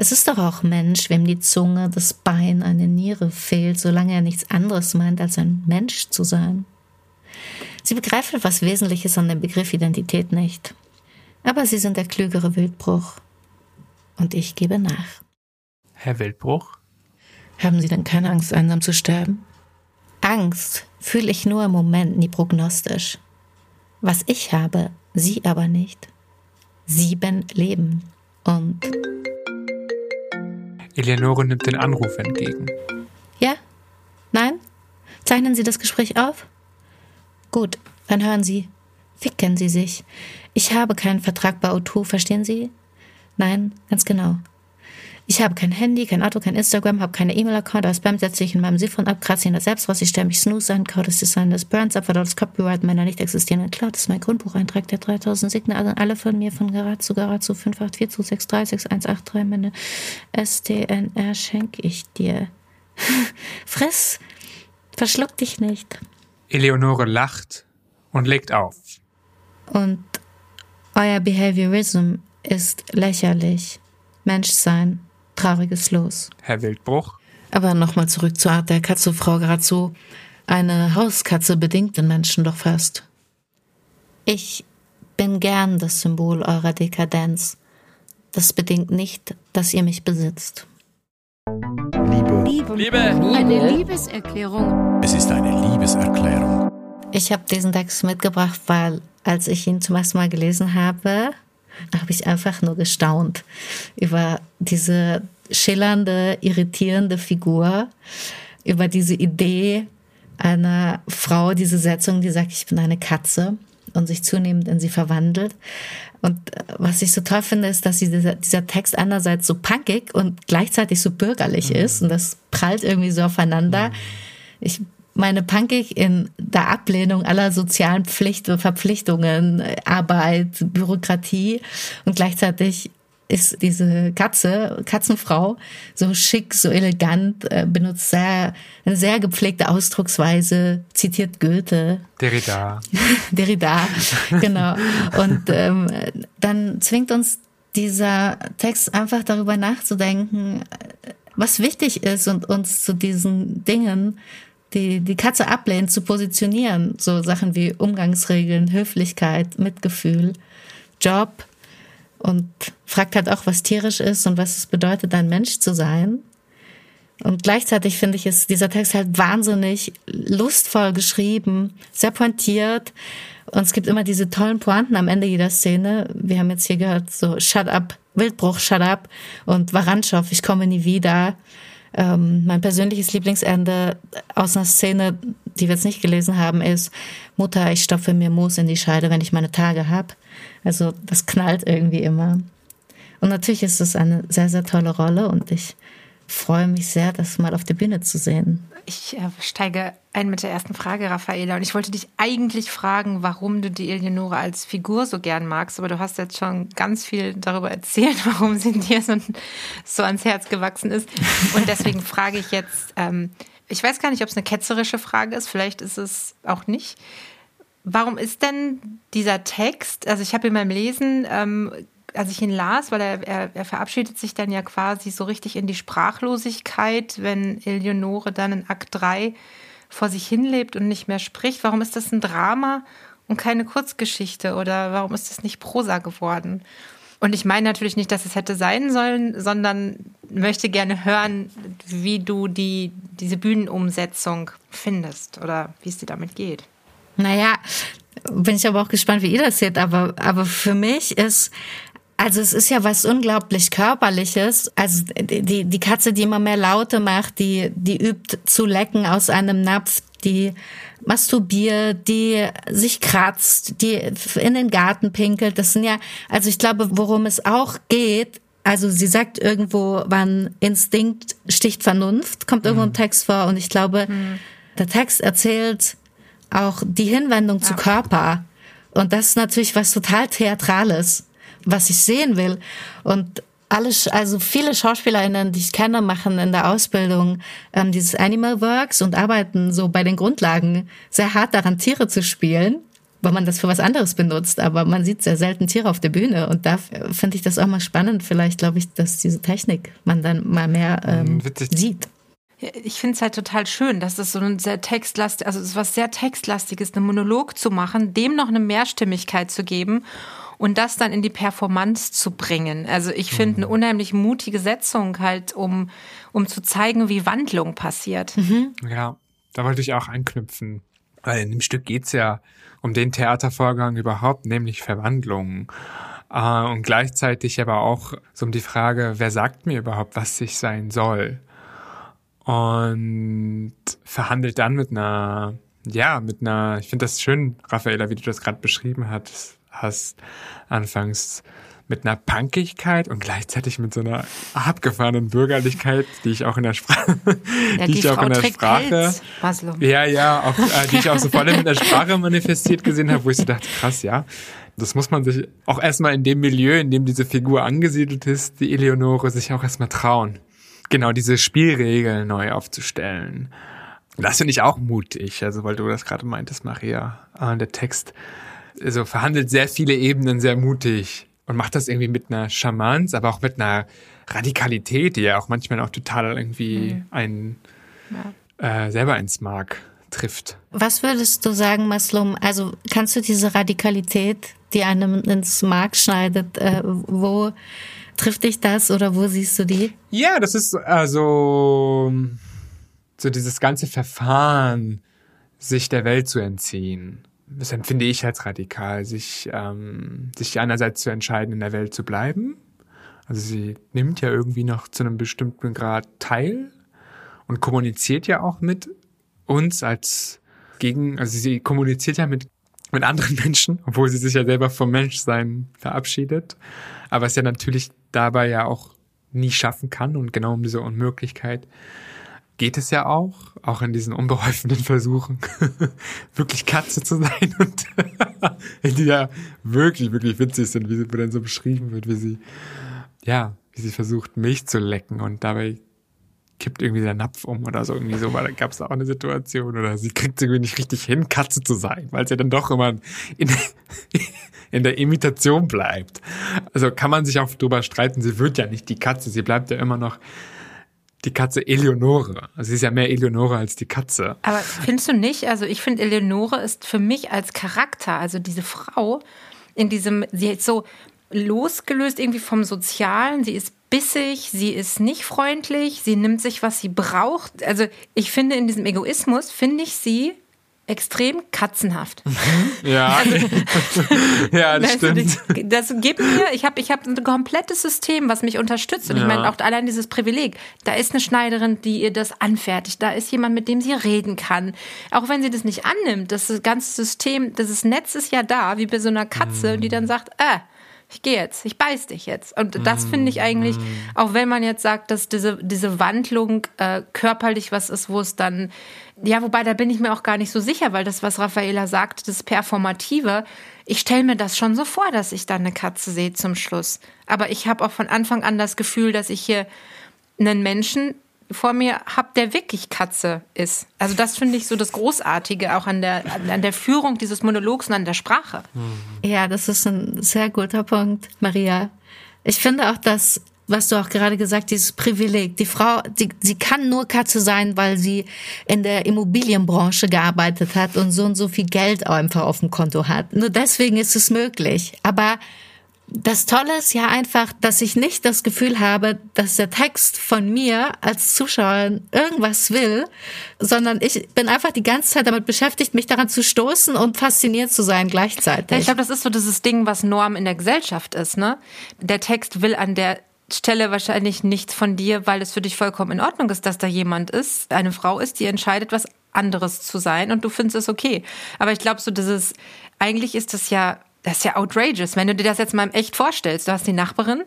Es ist doch auch Mensch, wem die Zunge, das Bein, eine Niere fehlt, solange er nichts anderes meint, als ein Mensch zu sein. Sie begreifen etwas Wesentliches an dem Begriff Identität nicht. Aber sie sind der klügere Wildbruch. Und ich gebe nach. Herr Wildbruch? Haben Sie denn keine Angst, einsam zu sterben? Angst fühle ich nur im Moment, nie prognostisch. Was ich habe, Sie aber nicht. Sieben Leben. Und. Eleonore nimmt den Anruf entgegen. Ja? Nein? Zeichnen Sie das Gespräch auf? Gut, dann hören Sie. Ficken Sie sich. Ich habe keinen Vertrag bei O2, verstehen Sie? Nein, ganz genau. Ich habe kein Handy, kein Auto, kein Instagram, habe keine E-Mail-Account, aber Spam setze ich in meinem Siphon ab, kratze ihn das selbst raus, ich stelle mich Snooze an, kaufe das Design des Burns ab, das Copyright meiner nicht existierenden Cloud, das ist mein Grundbucheintrag, der 3000 Signale, alle von mir, von Garat zu Garat zu 58426366183, meine STNR schenke ich dir. (laughs) Friss! Verschluck dich nicht. Eleonore lacht und legt auf. Und euer Behaviorism ist lächerlich. Menschsein, trauriges Los. Herr Wildbruch? Aber nochmal zurück zur Art der Katze, Frau Grazzo. Eine Hauskatze bedingt den Menschen doch fast. Ich bin gern das Symbol eurer Dekadenz. Das bedingt nicht, dass ihr mich besitzt. Liebe. Liebe. Liebe. Eine Liebeserklärung. Es ist eine Liebeserklärung. Ich habe diesen Text mitgebracht, weil als ich ihn zum ersten Mal gelesen habe, habe ich einfach nur gestaunt über diese schillernde, irritierende Figur, über diese Idee einer Frau, diese Setzung, die sagt, ich bin eine Katze und sich zunehmend in sie verwandelt. Und was ich so toll finde, ist, dass dieser, dieser Text einerseits so punkig und gleichzeitig so bürgerlich mhm. ist und das prallt irgendwie so aufeinander. Mhm. Ich meine Punkig in der Ablehnung aller sozialen Pflichten, Verpflichtungen, Arbeit, Bürokratie und gleichzeitig ist diese Katze, Katzenfrau, so schick, so elegant, äh, benutzt sehr, eine sehr gepflegte Ausdrucksweise, zitiert Goethe. Derrida. (laughs) Derrida, genau. Und ähm, dann zwingt uns dieser Text einfach darüber nachzudenken, was wichtig ist und uns zu diesen Dingen die, die Katze ablehnt, zu positionieren. So Sachen wie Umgangsregeln, Höflichkeit, Mitgefühl, Job. Und fragt halt auch, was tierisch ist und was es bedeutet, ein Mensch zu sein. Und gleichzeitig finde ich, ist dieser Text halt wahnsinnig lustvoll geschrieben, sehr pointiert. Und es gibt immer diese tollen Pointen am Ende jeder Szene. Wir haben jetzt hier gehört, so Shut up, Wildbruch, Shut up und Warantschow, ich komme nie wieder. Ähm, mein persönliches Lieblingsende aus einer Szene, die wir jetzt nicht gelesen haben, ist Mutter, ich stopfe mir Moos in die Scheide, wenn ich meine Tage habe. Also das knallt irgendwie immer. Und natürlich ist es eine sehr, sehr tolle Rolle und ich freue mich sehr, das mal auf der Bühne zu sehen. Ich äh, steige ein mit der ersten Frage, Raffaela. Und ich wollte dich eigentlich fragen, warum du die Eleonore als Figur so gern magst. Aber du hast jetzt schon ganz viel darüber erzählt, (laughs) warum sie dir so, so ans Herz gewachsen ist. Und deswegen frage ich jetzt, ähm, ich weiß gar nicht, ob es eine ketzerische Frage ist. Vielleicht ist es auch nicht. Warum ist denn dieser Text, also ich habe in meinem Lesen ähm, als ich ihn las, weil er, er, er, verabschiedet sich dann ja quasi so richtig in die Sprachlosigkeit, wenn Eleonore dann in Akt 3 vor sich hinlebt und nicht mehr spricht. Warum ist das ein Drama und keine Kurzgeschichte oder warum ist das nicht Prosa geworden? Und ich meine natürlich nicht, dass es hätte sein sollen, sondern möchte gerne hören, wie du die, diese Bühnenumsetzung findest oder wie es dir damit geht. Naja, bin ich aber auch gespannt, wie ihr das seht. Aber, aber für mich ist also es ist ja was unglaublich körperliches. Also die, die Katze, die immer mehr Laute macht, die, die übt zu lecken aus einem Napf, die masturbiert, die sich kratzt, die in den Garten pinkelt. Das sind ja, also ich glaube, worum es auch geht, also sie sagt irgendwo, wann Instinkt sticht Vernunft, kommt irgendwo im mhm. Text vor. Und ich glaube, mhm. der Text erzählt auch die Hinwendung ja. zu Körper. Und das ist natürlich was total Theatrales was ich sehen will. Und alles, also viele SchauspielerInnen, die ich kenne, machen in der Ausbildung ähm, dieses Animal Works und arbeiten so bei den Grundlagen sehr hart daran, Tiere zu spielen, weil man das für was anderes benutzt. Aber man sieht sehr selten Tiere auf der Bühne und da finde ich das auch mal spannend. Vielleicht glaube ich, dass diese Technik man dann mal mehr ähm, sieht. Ich finde es halt total schön, dass es so ein sehr textlastig, also es ist was sehr textlastiges, einen Monolog zu machen, dem noch eine Mehrstimmigkeit zu geben und das dann in die Performance zu bringen. Also ich finde eine mhm. unheimlich mutige Setzung halt, um, um zu zeigen, wie Wandlung passiert. Mhm. Ja, da wollte ich auch anknüpfen. Weil in dem Stück geht's ja um den Theatervorgang überhaupt, nämlich Verwandlung. Uh, und gleichzeitig aber auch so um die Frage, wer sagt mir überhaupt, was ich sein soll? Und verhandelt dann mit einer, ja, mit einer, ich finde das schön, Raffaella, wie du das gerade beschrieben hast, hast anfangs mit einer Punkigkeit und gleichzeitig mit so einer abgefahrenen Bürgerlichkeit, die ich auch in der Sprache, (laughs) ja, die, die, ich Frau auch in der Sprache, ja, ja, auch, äh, die ich auch so voll in der Sprache manifestiert gesehen habe, wo ich so dachte, krass, ja, das muss man sich auch erstmal in dem Milieu, in dem diese Figur angesiedelt ist, die Eleonore, sich auch erstmal trauen. Genau, diese Spielregeln neu aufzustellen. Das finde ich auch mutig, also weil du das gerade meintest, Maria. Äh, der Text also verhandelt sehr viele Ebenen sehr mutig und macht das irgendwie mit einer Charmanz, aber auch mit einer Radikalität, die ja auch manchmal auch total irgendwie mhm. einen ja. äh, selber ins Mark trifft. Was würdest du sagen, Maslum? Also kannst du diese Radikalität, die einem ins Mark schneidet, äh, wo trifft dich das oder wo siehst du die? Ja, das ist also so dieses ganze Verfahren, sich der Welt zu entziehen das empfinde ich als radikal, sich, ähm, sich einerseits zu entscheiden, in der Welt zu bleiben. Also sie nimmt ja irgendwie noch zu einem bestimmten Grad teil und kommuniziert ja auch mit uns als gegen, also sie kommuniziert ja mit, mit anderen (laughs) Menschen, obwohl sie sich ja selber vom Menschsein verabschiedet. Aber es ja natürlich dabei ja auch nie schaffen kann und genau um diese Unmöglichkeit geht es ja auch, auch in diesen unbeholfenen Versuchen, (laughs) wirklich Katze zu sein und (laughs) die ja wirklich, wirklich witzig sind, wie sie dann so beschrieben wird, wie sie, ja, wie sie versucht, Milch zu lecken und dabei kippt irgendwie der Napf um oder so irgendwie so, weil da gab es auch eine Situation oder sie kriegt irgendwie nicht richtig hin, Katze zu sein, weil sie dann doch immer in, (laughs) in der Imitation bleibt. Also kann man sich auch drüber streiten, sie wird ja nicht die Katze, sie bleibt ja immer noch die Katze Eleonore. Also sie ist ja mehr Eleonore als die Katze. Aber findest du nicht? Also ich finde, Eleonore ist für mich als Charakter, also diese Frau in diesem, sie ist so losgelöst irgendwie vom Sozialen, sie ist bissig, sie ist nicht freundlich, sie nimmt sich, was sie braucht. Also ich finde, in diesem Egoismus finde ich sie extrem katzenhaft. (laughs) Ja, also, (laughs) ja das stimmt. Das gibt mir, ich habe ich hab ein komplettes System, was mich unterstützt. Und ja. ich meine, auch allein dieses Privileg. Da ist eine Schneiderin, die ihr das anfertigt. Da ist jemand, mit dem sie reden kann. Auch wenn sie das nicht annimmt, das ganze System, das Netz ist ja da, wie bei so einer Katze, mhm. die dann sagt, äh, ich gehe jetzt, ich beiß dich jetzt. Und das finde ich eigentlich, Mhm. auch wenn man jetzt sagt, dass diese, diese Wandlung äh, körperlich was ist, wo es dann, ja, wobei da bin ich mir auch gar nicht so sicher, weil das, was Raffaela sagt, das Performative, ich stelle mir das schon so vor, dass ich da eine Katze sehe zum Schluss. Aber ich habe auch von Anfang an das Gefühl, dass ich hier einen Menschen vor mir habe, der wirklich Katze ist. Also das finde ich so das Großartige auch an der, an der Führung dieses Monologs und an der Sprache. Ja, das ist ein sehr guter Punkt, Maria. Ich finde auch, dass, was du auch gerade gesagt, dieses Privileg. Die Frau, die, sie kann nur Katze sein, weil sie in der Immobilienbranche gearbeitet hat und so und so viel Geld einfach auf dem Konto hat. Nur deswegen ist es möglich. Aber das Tolle ist ja einfach, dass ich nicht das Gefühl habe, dass der Text von mir als Zuschauer irgendwas will, sondern ich bin einfach die ganze Zeit damit beschäftigt, mich daran zu stoßen und fasziniert zu sein gleichzeitig. Ich glaube, das ist so dieses Ding, was Norm in der Gesellschaft ist. Ne? Der Text will an der Stelle wahrscheinlich nichts von dir, weil es für dich vollkommen in Ordnung ist, dass da jemand ist, eine Frau ist, die entscheidet, was anderes zu sein und du findest es okay. Aber ich glaube, so dieses, eigentlich ist das ja das ist ja outrageous, wenn du dir das jetzt mal echt vorstellst. Du hast die Nachbarin,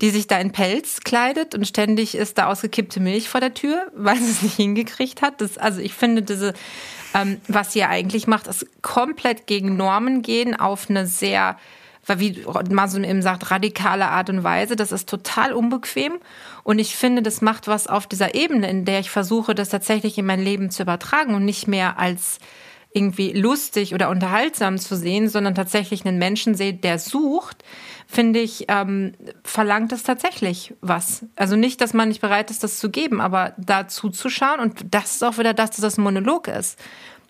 die sich da in Pelz kleidet und ständig ist da ausgekippte Milch vor der Tür, (laughs) weil sie es nicht hingekriegt hat. Das, also ich finde diese, ähm, was sie ja eigentlich macht, ist komplett gegen Normen gehen auf eine sehr, wie Masum eben sagt, radikale Art und Weise. Das ist total unbequem. Und ich finde, das macht was auf dieser Ebene, in der ich versuche, das tatsächlich in mein Leben zu übertragen und nicht mehr als irgendwie lustig oder unterhaltsam zu sehen, sondern tatsächlich einen Menschen seht, der sucht, finde ich, ähm, verlangt es tatsächlich was. Also nicht, dass man nicht bereit ist, das zu geben, aber da zuzuschauen und das ist auch wieder das, dass das ein Monolog ist.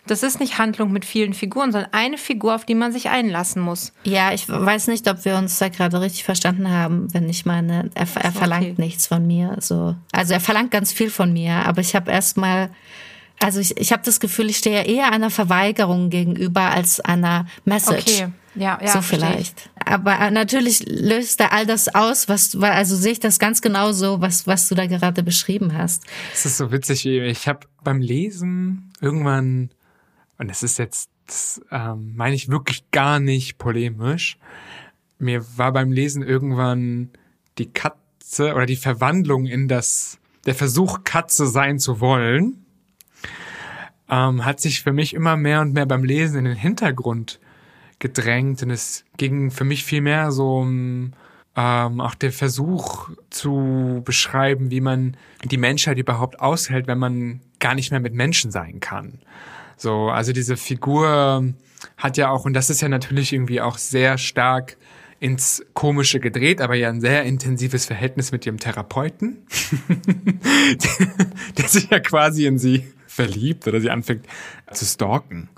Das ist nicht Handlung mit vielen Figuren, sondern eine Figur, auf die man sich einlassen muss. Ja, ich weiß nicht, ob wir uns da gerade richtig verstanden haben, wenn ich meine, er, er verlangt okay. nichts von mir. So. Also er verlangt ganz viel von mir, aber ich habe erstmal also ich, ich habe das Gefühl, ich stehe eher einer Verweigerung gegenüber als einer Message. Okay. Ja, ja, so vielleicht. Aber natürlich löst er all das aus, was du, also sehe ich das ganz genau so, was, was du da gerade beschrieben hast. Es ist so witzig, ich habe beim Lesen irgendwann, und das ist jetzt, das ähm, meine ich wirklich gar nicht polemisch, mir war beim Lesen irgendwann die Katze oder die Verwandlung in das, der Versuch, Katze sein zu wollen, ähm, hat sich für mich immer mehr und mehr beim Lesen in den Hintergrund gedrängt und es ging für mich viel mehr so um ähm, auch der Versuch zu beschreiben, wie man die Menschheit überhaupt aushält, wenn man gar nicht mehr mit Menschen sein kann. So, also diese Figur hat ja auch, und das ist ja natürlich irgendwie auch sehr stark ins Komische gedreht, aber ja ein sehr intensives Verhältnis mit ihrem Therapeuten, (laughs) der sich ja quasi in sie verliebt oder sie anfängt zu stalken.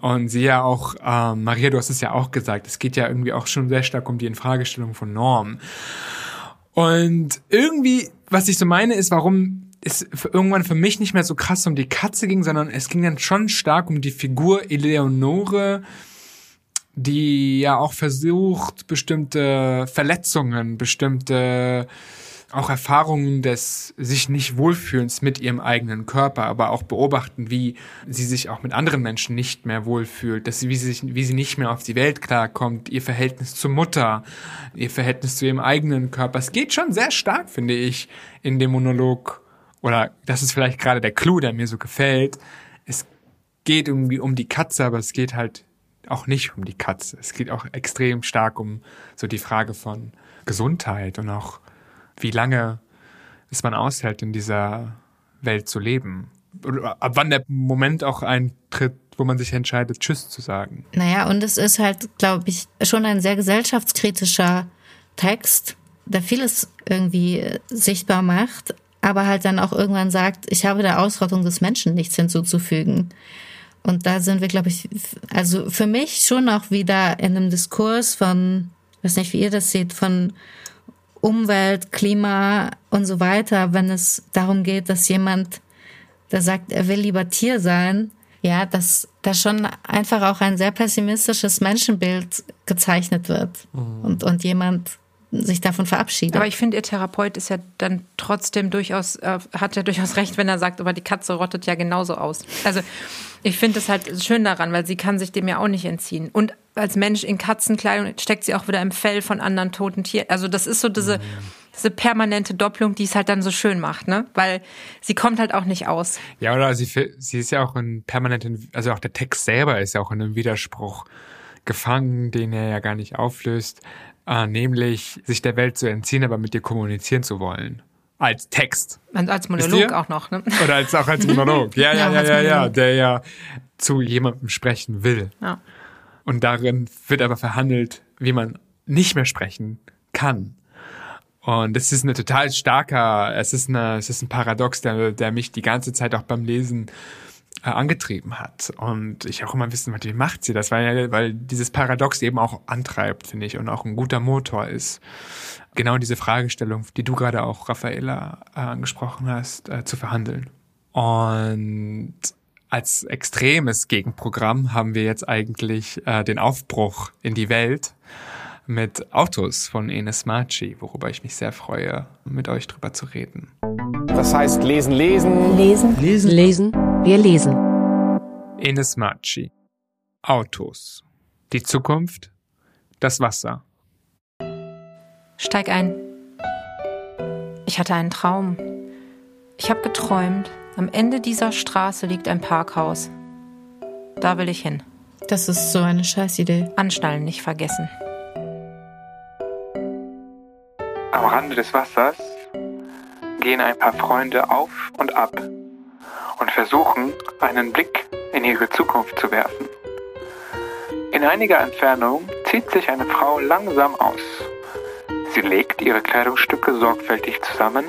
Und sie ja auch, äh, Maria, du hast es ja auch gesagt, es geht ja irgendwie auch schon sehr stark um die Infragestellung von Normen. Und irgendwie, was ich so meine, ist, warum es irgendwann für mich nicht mehr so krass um die Katze ging, sondern es ging dann schon stark um die Figur Eleonore, die ja auch versucht, bestimmte Verletzungen, bestimmte auch Erfahrungen des sich nicht Wohlfühlens mit ihrem eigenen Körper, aber auch beobachten, wie sie sich auch mit anderen Menschen nicht mehr wohlfühlt, dass sie, wie sie sich, wie sie nicht mehr auf die Welt klarkommt, ihr Verhältnis zur Mutter, ihr Verhältnis zu ihrem eigenen Körper. Es geht schon sehr stark, finde ich, in dem Monolog, oder das ist vielleicht gerade der Clou, der mir so gefällt. Es geht irgendwie um die Katze, aber es geht halt auch nicht um die Katze. Es geht auch extrem stark um so die Frage von Gesundheit und auch wie lange es man aushält, in dieser Welt zu leben. Ab wann der Moment auch eintritt, wo man sich entscheidet, Tschüss zu sagen. Naja, und es ist halt, glaube ich, schon ein sehr gesellschaftskritischer Text, der vieles irgendwie sichtbar macht, aber halt dann auch irgendwann sagt, ich habe der Ausrottung des Menschen nichts hinzuzufügen. Und da sind wir, glaube ich, also für mich schon auch wieder in einem Diskurs von, weiß nicht, wie ihr das seht, von Umwelt, Klima und so weiter, wenn es darum geht, dass jemand, der sagt, er will lieber Tier sein, ja, dass da schon einfach auch ein sehr pessimistisches Menschenbild gezeichnet wird mhm. und, und jemand sich davon verabschiedet. Aber ich finde, ihr Therapeut ist ja dann trotzdem durchaus, äh, hat ja durchaus recht, wenn er sagt, aber die Katze rottet ja genauso aus. Also Ich finde es halt schön daran, weil sie kann sich dem ja auch nicht entziehen. Und als Mensch in Katzenkleidung steckt sie auch wieder im Fell von anderen toten Tieren. Also das ist so diese, diese permanente Doppelung, die es halt dann so schön macht, ne? Weil sie kommt halt auch nicht aus. Ja, oder sie, sie ist ja auch in permanenten, also auch der Text selber ist ja auch in einem Widerspruch gefangen, den er ja gar nicht auflöst, äh, nämlich sich der Welt zu entziehen, aber mit dir kommunizieren zu wollen. Als Text. Und als Monolog auch noch, ne? Oder als, auch als Monolog. (laughs) Ja, ja, ja, ja, ja, der ja zu jemandem sprechen will. Ja. Und darin wird aber verhandelt, wie man nicht mehr sprechen kann. Und es ist eine total starker, es ist eine, es ist ein Paradox, der, der mich die ganze Zeit auch beim Lesen äh, angetrieben hat. Und ich auch immer wissen wollte, wie macht sie das? Weil, weil dieses Paradox eben auch antreibt, finde ich, und auch ein guter Motor ist. Genau diese Fragestellung, die du gerade auch, Raffaella, äh, angesprochen hast, äh, zu verhandeln. Und als extremes Gegenprogramm haben wir jetzt eigentlich den Aufbruch in die Welt mit Autos von Enes Marci, worüber ich mich sehr freue, mit euch drüber zu reden. Das heißt lesen, lesen. Lesen, lesen, lesen. Wir lesen. Enes Marci. Autos. Die Zukunft. Das Wasser. Steig ein. Ich hatte einen Traum. Ich habe geträumt, am Ende dieser Straße liegt ein Parkhaus. Da will ich hin. Das ist so eine Scheißidee. Anschnallen nicht vergessen. Am Rande des Wassers gehen ein paar Freunde auf und ab und versuchen, einen Blick in ihre Zukunft zu werfen. In einiger Entfernung zieht sich eine Frau langsam aus. Sie legt ihre Kleidungsstücke sorgfältig zusammen,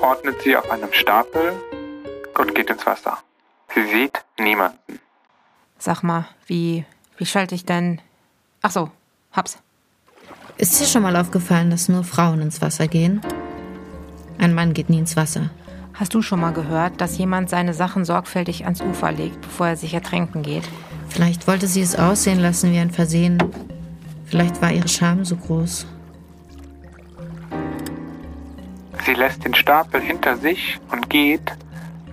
ordnet sie auf einem Stapel und geht ins Wasser. Sie sieht niemanden. Sag mal, wie, wie schalte ich denn. Ach so, hab's. Ist dir schon mal aufgefallen, dass nur Frauen ins Wasser gehen? Ein Mann geht nie ins Wasser. Hast du schon mal gehört, dass jemand seine Sachen sorgfältig ans Ufer legt, bevor er sich ertränken geht? Vielleicht wollte sie es aussehen lassen wie ein Versehen. Vielleicht war ihre Scham so groß. Sie lässt den Stapel hinter sich und geht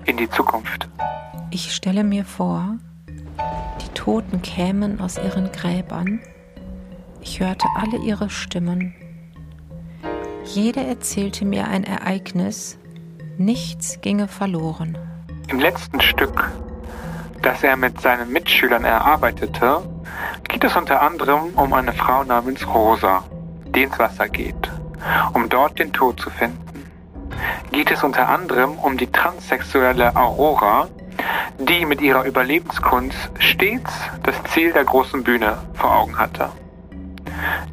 in die Zukunft. Ich stelle mir vor, die Toten kämen aus ihren Gräbern. Ich hörte alle ihre Stimmen. Jede erzählte mir ein Ereignis. Nichts ginge verloren. Im letzten Stück, das er mit seinen Mitschülern erarbeitete, geht es unter anderem um eine Frau namens Rosa, die ins Wasser geht, um dort den Tod zu finden. Geht es unter anderem um die transsexuelle Aurora, die mit ihrer Überlebenskunst stets das Ziel der großen Bühne vor Augen hatte.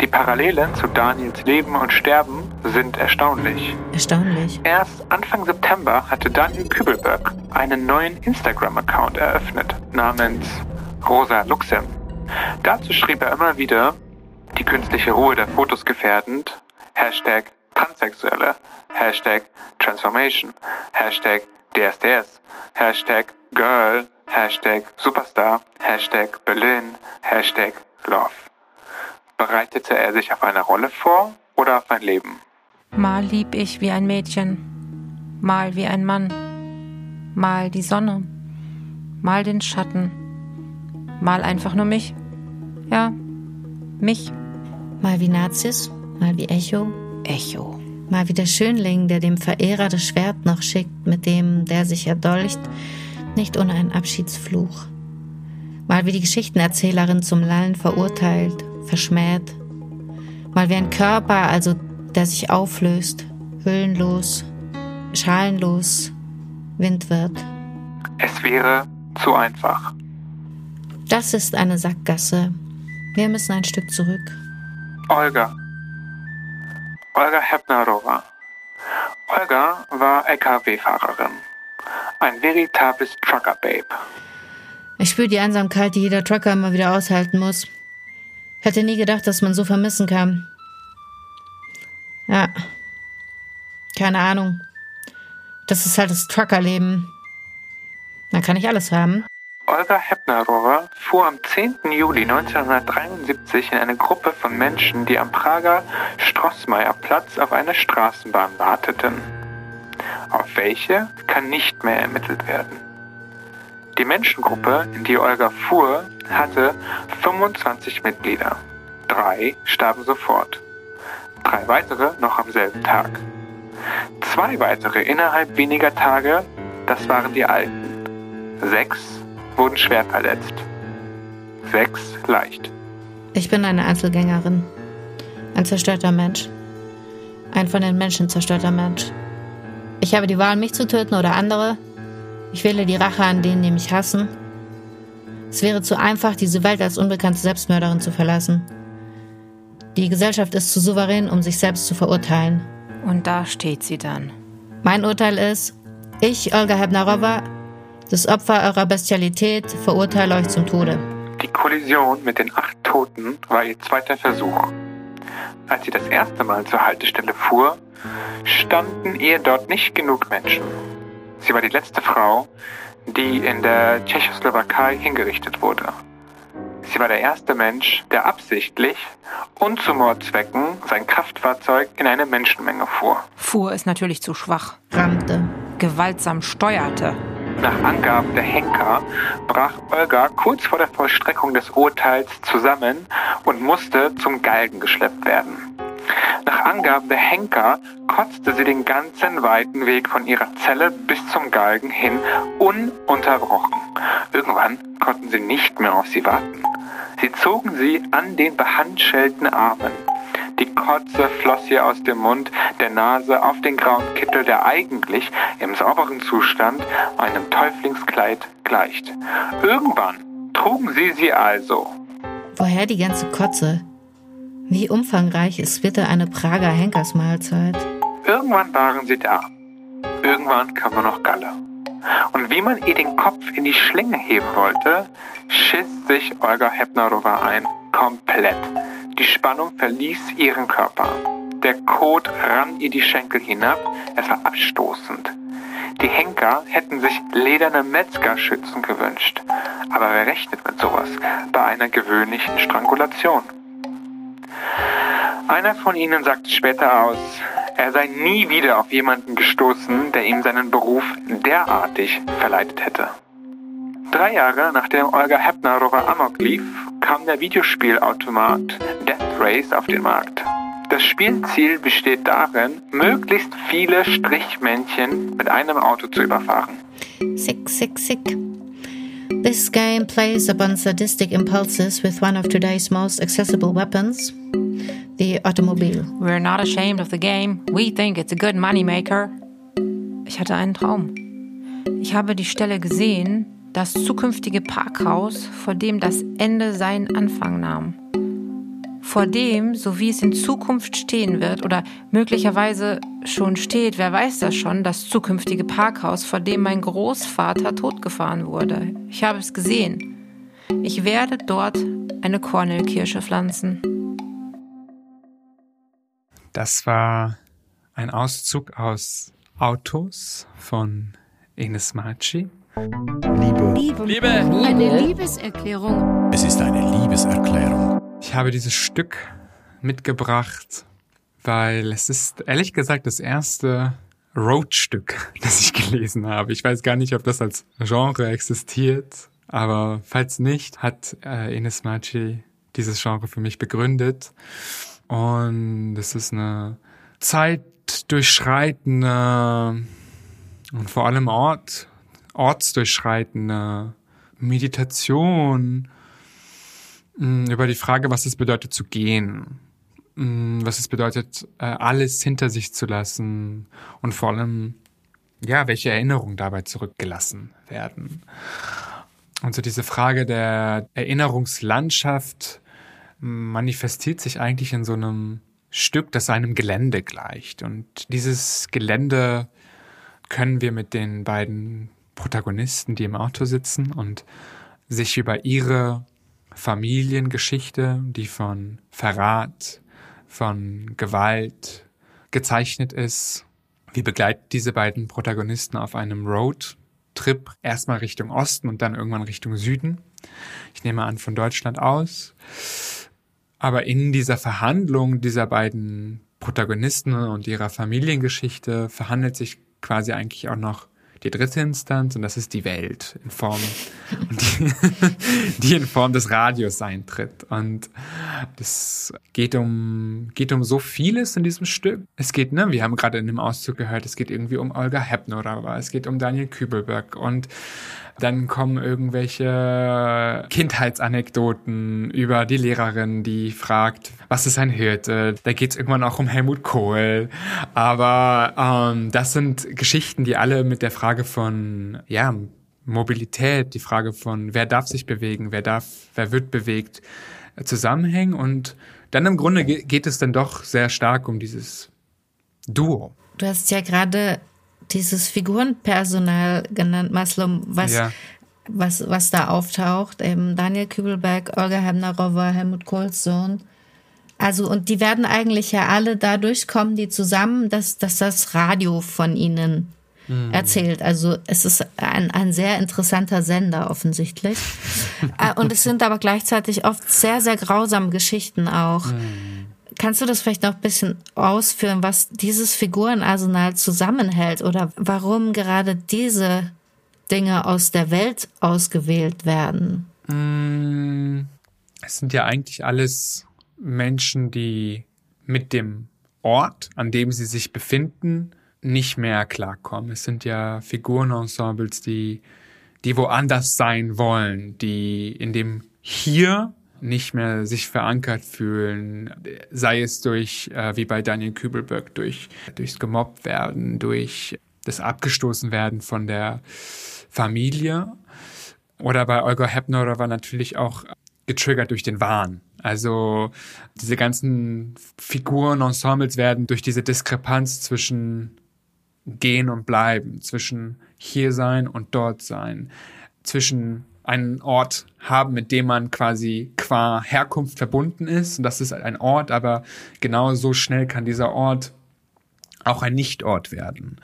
Die Parallelen zu Daniels Leben und Sterben sind erstaunlich. Erstaunlich. Erst Anfang September hatte Daniel Kübelberg einen neuen Instagram-Account eröffnet, namens Rosa Luxem. Dazu schrieb er immer wieder, die künstliche Ruhe der Fotos gefährdend, Hashtag Transsexuelle, Hashtag Transformation, Hashtag DSDS, Hashtag Girl, Hashtag Superstar, Hashtag Berlin, Hashtag Love. Bereitete er sich auf eine Rolle vor oder auf ein Leben? Mal lieb ich wie ein Mädchen, mal wie ein Mann, mal die Sonne, mal den Schatten, mal einfach nur mich. Ja, mich. Mal wie Nazis, mal wie Echo. Echo. Mal wie der Schönling, der dem Verehrer das Schwert noch schickt, mit dem der sich erdolcht, nicht ohne einen Abschiedsfluch. Mal wie die Geschichtenerzählerin zum Lallen verurteilt, verschmäht. Mal wie ein Körper, also der sich auflöst, hüllenlos, schalenlos, Wind wird. Es wäre zu einfach. Das ist eine Sackgasse. Wir müssen ein Stück zurück. Olga. Olga Hepnerova. Olga war LKW-Fahrerin. Ein veritables Trucker-Babe. Ich spüre die Einsamkeit, die jeder Trucker immer wieder aushalten muss. Hätte nie gedacht, dass man so vermissen kann. Ja. Keine Ahnung. Das ist halt das Truckerleben. Man kann nicht alles haben. Olga Hepnerova fuhr am 10. Juli 1973 in eine Gruppe von Menschen, die am Prager Strossmayerplatz auf eine Straßenbahn warteten. Auf welche kann nicht mehr ermittelt werden. Die Menschengruppe, in die Olga fuhr, hatte 25 Mitglieder. Drei starben sofort. Drei weitere noch am selben Tag. Zwei weitere innerhalb weniger Tage, das waren die Alten. Sechs wurden schwer verletzt. Sechs leicht. Ich bin eine Einzelgängerin. Ein zerstörter Mensch. Ein von den Menschen zerstörter Mensch. Ich habe die Wahl, mich zu töten oder andere. Ich wähle die Rache an denen, die mich hassen. Es wäre zu einfach, diese Welt als unbekannte Selbstmörderin zu verlassen. Die Gesellschaft ist zu souverän, um sich selbst zu verurteilen. Und da steht sie dann. Mein Urteil ist, ich, Olga Hebnarova, das Opfer eurer Bestialität, verurteile euch zum Tode. Die Kollision mit den acht Toten war ihr zweiter Versuch. Als sie das erste Mal zur Haltestelle fuhr, standen ihr dort nicht genug Menschen. Sie war die letzte Frau, die in der Tschechoslowakei hingerichtet wurde. Sie war der erste Mensch, der absichtlich und zu Mordzwecken sein Kraftfahrzeug in eine Menschenmenge fuhr. Fuhr ist natürlich zu schwach. Rammte. Gewaltsam steuerte. Nach Angaben der Henker brach Olga kurz vor der Vollstreckung des Urteils zusammen und musste zum Galgen geschleppt werden. Nach Angaben der Henker kotzte sie den ganzen weiten Weg von ihrer Zelle bis zum Galgen hin ununterbrochen. Irgendwann konnten sie nicht mehr auf sie warten. Sie zogen sie an den behandschellten Armen. Die Kotze floss ihr aus dem Mund, der Nase auf den grauen Kittel, der eigentlich im sauberen Zustand einem Täuflingskleid gleicht. Irgendwann trugen sie sie also. Woher die ganze Kotze? Wie umfangreich ist bitte eine Prager Henkersmahlzeit? Irgendwann waren sie da. Irgendwann kam nur noch Galle. Und wie man ihr den Kopf in die Schlinge heben wollte, schiss sich Olga Hepnarova ein. Komplett. Die Spannung verließ ihren Körper. Der Kot rann ihr die Schenkel hinab. Es war abstoßend. Die Henker hätten sich lederne Metzgerschützen gewünscht. Aber wer rechnet mit sowas bei einer gewöhnlichen Strangulation? Einer von ihnen sagte später aus, er sei nie wieder auf jemanden gestoßen, der ihm seinen Beruf derartig verleitet hätte. Drei Jahre nachdem Olga Hepnarova Amok lief, kam der Videospielautomat Death Race auf den Markt. Das Spielziel besteht darin, möglichst viele Strichmännchen mit einem Auto zu überfahren. Sick, sick, sick. This game plays upon sadistic impulses with one of today's most accessible weapons, the automobile. We're not ashamed of the game. We think it's a good moneymaker. Ich hatte einen Traum. Ich habe die Stelle gesehen, das zukünftige Parkhaus, vor dem das Ende seinen Anfang nahm. Vor dem, so wie es in Zukunft stehen wird oder möglicherweise schon steht, wer weiß das schon, das zukünftige Parkhaus, vor dem mein Großvater totgefahren wurde. Ich habe es gesehen. Ich werde dort eine Kornelkirsche pflanzen. Das war ein Auszug aus Autos von Enes Maci. Liebe. Liebe. Liebe. Eine Liebeserklärung. Es ist eine Liebeserklärung. Ich habe dieses Stück mitgebracht, weil es ist ehrlich gesagt das erste Roadstück, (laughs) das ich gelesen habe. Ich weiß gar nicht, ob das als Genre existiert, aber falls nicht, hat äh, Enes Maci dieses Genre für mich begründet. Und es ist eine zeitdurchschreitende und vor allem Ort, ortsdurchschreitende Meditation über die Frage, was es bedeutet zu gehen, mh, was es bedeutet, äh, alles hinter sich zu lassen und vor allem, ja, welche Erinnerungen dabei zurückgelassen werden. Und so diese Frage der Erinnerungslandschaft manifestiert sich eigentlich in so einem Stück, das einem Gelände gleicht. Und dieses Gelände können wir mit den beiden Protagonisten, die im Auto sitzen und sich über ihre Familiengeschichte, die von Verrat, von Gewalt gezeichnet ist. Wir begleiten diese beiden Protagonisten auf einem Roadtrip, erstmal Richtung Osten und dann irgendwann Richtung Süden. Ich nehme an, von Deutschland aus. Aber in dieser Verhandlung dieser beiden Protagonisten und ihrer Familiengeschichte verhandelt sich quasi eigentlich auch noch die dritte Instanz und das ist die Welt in Form, (laughs) die, die, in Form des Radios eintritt. Und es geht um, geht um so vieles in diesem Stück. Es geht, ne, wir haben gerade in dem Auszug gehört, es geht irgendwie um Olga Heppner, es geht um Daniel Kübelberg und dann kommen irgendwelche Kindheitsanekdoten über die Lehrerin, die fragt, was ist ein Hirte? Da geht es irgendwann auch um Helmut Kohl. Aber ähm, das sind Geschichten, die alle mit der Frage von, ja, Mobilität, die Frage von, wer darf sich bewegen, wer darf, wer wird bewegt, zusammenhängen. Und dann im Grunde geht es dann doch sehr stark um dieses Duo. Du hast ja gerade dieses Figurenpersonal genannt, Maslum, was, ja. was, was da auftaucht. Eben Daniel Kübelberg, Olga Hemnerova, Helmut Kohls Sohn. Also, und die werden eigentlich ja alle dadurch kommen, die zusammen, dass, dass das Radio von ihnen mhm. erzählt. Also, es ist ein, ein sehr interessanter Sender offensichtlich. (laughs) Äh, und es sind aber gleichzeitig oft sehr, sehr grausame Geschichten auch. Mhm Kannst du das vielleicht noch ein bisschen ausführen, was dieses Figurenarsenal zusammenhält oder warum gerade diese Dinge aus der Welt ausgewählt werden? Mm, es sind ja eigentlich alles Menschen, die mit dem Ort, an dem sie sich befinden, nicht mehr klarkommen. Es sind ja Figurenensembles, die, die woanders sein wollen, die in dem Hier nicht mehr sich verankert fühlen, sei es durch, äh, wie bei Daniel Kübelberg, durch, durchs gemobbt werden, durch das abgestoßen werden von der Familie. Oder bei Olga Heppner war natürlich auch getriggert durch den Wahn. Also diese ganzen Figuren, Ensembles werden durch diese Diskrepanz zwischen gehen und bleiben, zwischen hier sein und dort sein, zwischen einen Ort haben, mit dem man quasi qua Herkunft verbunden ist. Und das ist ein Ort, aber genau so schnell kann dieser Ort auch ein Nichtort werden.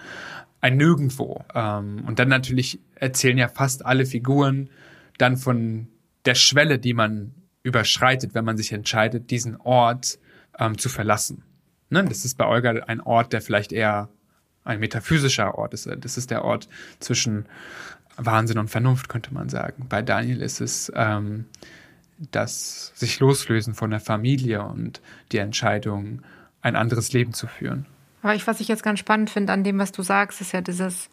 Ein Nirgendwo. Ähm, und dann natürlich erzählen ja fast alle Figuren dann von der Schwelle, die man überschreitet, wenn man sich entscheidet, diesen Ort ähm, zu verlassen. Ne? Das ist bei Olga ein Ort, der vielleicht eher ein metaphysischer Ort ist. Das ist der Ort zwischen Wahnsinn und Vernunft, könnte man sagen. Bei Daniel ist es ähm, das sich loslösen von der Familie und die Entscheidung, ein anderes Leben zu führen. Aber ich, was ich jetzt ganz spannend finde an dem, was du sagst, ist ja dieses,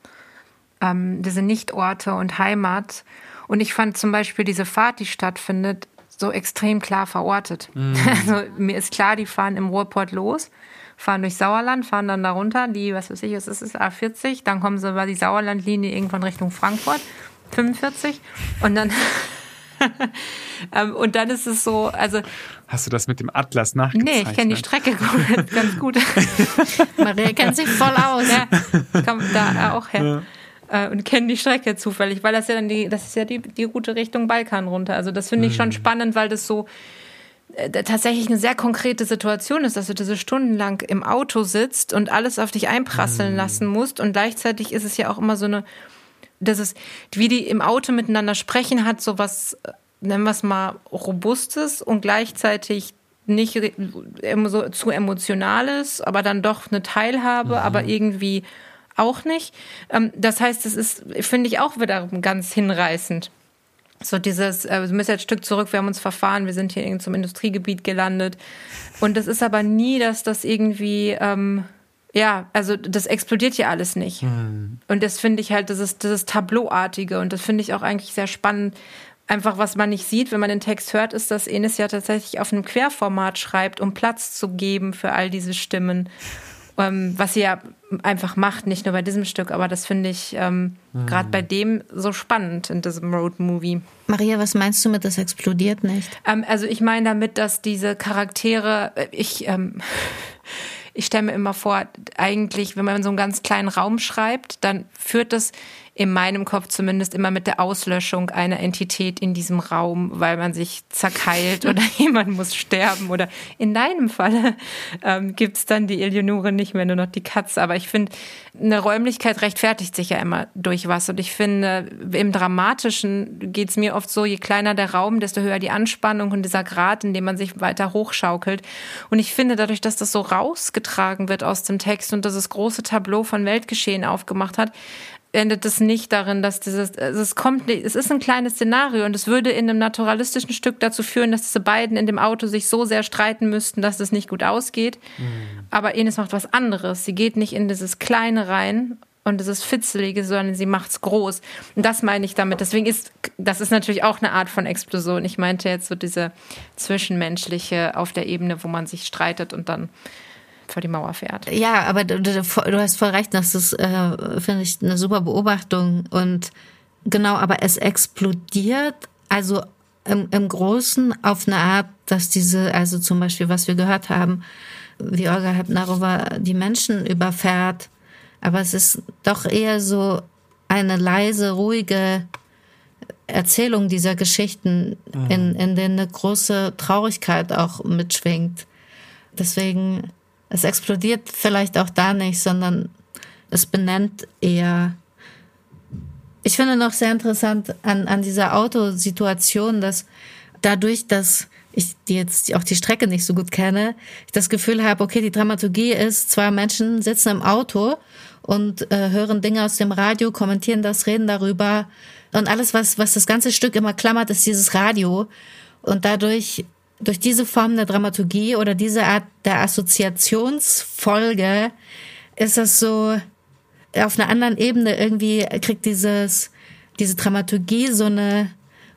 ähm, diese Nichtorte und Heimat. Und ich fand zum Beispiel diese Fahrt, die stattfindet, so extrem klar verortet. Mm. (laughs) Also mir ist klar, die fahren im Ruhrport los fahren durch Sauerland, fahren dann darunter, die, was weiß ich, es ist A40, dann kommen sie über die Sauerlandlinie irgendwann Richtung Frankfurt, 45 und dann (laughs) ähm, und dann ist es so, also. Hast du das mit dem Atlas nachgezeichnet? Nee, ich kenne die Strecke (laughs) gut, ganz gut. (laughs) Maria kennt sich voll aus. Ja, kommt da auch her. Ja. Äh, und kennen die Strecke zufällig, weil das ja dann die, das ist ja die, die Route Richtung Balkan runter. Also das finde ich schon mhm. spannend, weil das so, tatsächlich eine sehr konkrete Situation ist, dass du diese stundenlang im Auto sitzt und alles auf dich einprasseln mhm. lassen musst. Und gleichzeitig ist es ja auch immer so eine, dass es, wie die im Auto miteinander sprechen, hat so was, äh, nennen wir es mal, Robustes und gleichzeitig nicht so zu emotionales, aber dann doch eine Teilhabe, mhm. aber irgendwie auch nicht. Ähm, das heißt, es ist, finde ich, auch wieder ganz hinreißend. So dieses, äh, wir müssen jetzt ein Stück zurück, wir haben uns verfahren, wir sind hier irgendwie zum Industriegebiet gelandet. Und das ist aber nie, dass das irgendwie, ähm, ja, also das explodiert ja alles nicht. Mhm. Und das finde ich halt, das ist, das ist Tableauartige und das finde ich auch eigentlich sehr spannend. Einfach, was man nicht sieht, wenn man den Text hört, ist, dass Enes ja tatsächlich auf einem Querformat schreibt, um Platz zu geben für all diese Stimmen was sie ja einfach macht, nicht nur bei diesem Stück, aber das finde ich ähm, mhm. gerade bei dem so spannend in diesem Road-Movie. Maria, was meinst du mit, das explodiert nicht? Ähm, also ich meine damit, dass diese Charaktere, äh, ich, ähm, (laughs) ich stelle mir immer vor, eigentlich, wenn man in so einem ganz kleinen Raum schreibt, dann führt das in meinem Kopf zumindest immer mit der Auslöschung einer Entität in diesem Raum, weil man sich zerkeilt (laughs) oder jemand muss sterben. Oder in deinem Falle ähm, gibt es dann die Eleonore nicht mehr, nur noch die Katze. Aber ich finde, eine Räumlichkeit rechtfertigt sich ja immer durch was. Und ich finde, im Dramatischen geht es mir oft so, je kleiner der Raum, desto höher die Anspannung und dieser Grad, in dem man sich weiter hochschaukelt. Und ich finde, dadurch, dass das so rausgetragen wird aus dem Text und dass das große Tableau von Weltgeschehen aufgemacht hat, endet es nicht darin, dass dieses, also es kommt, es ist ein kleines Szenario und es würde in einem naturalistischen Stück dazu führen, dass diese beiden in dem Auto sich so sehr streiten müssten, dass es nicht gut ausgeht. Mhm. Aber Enes macht was anderes. Sie geht nicht in dieses Kleine rein und dieses Fitzelige, sondern sie macht's groß. Und das meine ich damit. Deswegen ist, das ist natürlich auch eine Art von Explosion. Ich meinte jetzt so diese zwischenmenschliche auf der Ebene, wo man sich streitet und dann vor die Mauer fährt. Ja, aber du, du, du hast voll recht, das ist, äh, finde ich, eine super Beobachtung. Und genau, aber es explodiert, also im, im Großen auf eine Art, dass diese, also zum Beispiel, was wir gehört haben, wie Olga Hepnarova die Menschen überfährt, aber es ist doch eher so eine leise, ruhige Erzählung dieser Geschichten, mhm. in, in denen eine große Traurigkeit auch mitschwingt. Deswegen es explodiert vielleicht auch da nicht, sondern es benennt eher. Ich finde noch sehr interessant an, an dieser Autosituation, dass dadurch, dass ich jetzt auch die Strecke nicht so gut kenne, ich das Gefühl habe, okay, die Dramaturgie ist, zwei Menschen sitzen im Auto und äh, hören Dinge aus dem Radio, kommentieren das, reden darüber. Und alles, was, was das ganze Stück immer klammert, ist dieses Radio. Und dadurch durch diese Form der Dramaturgie oder diese Art der Assoziationsfolge ist das so auf einer anderen Ebene irgendwie kriegt dieses diese Dramaturgie so eine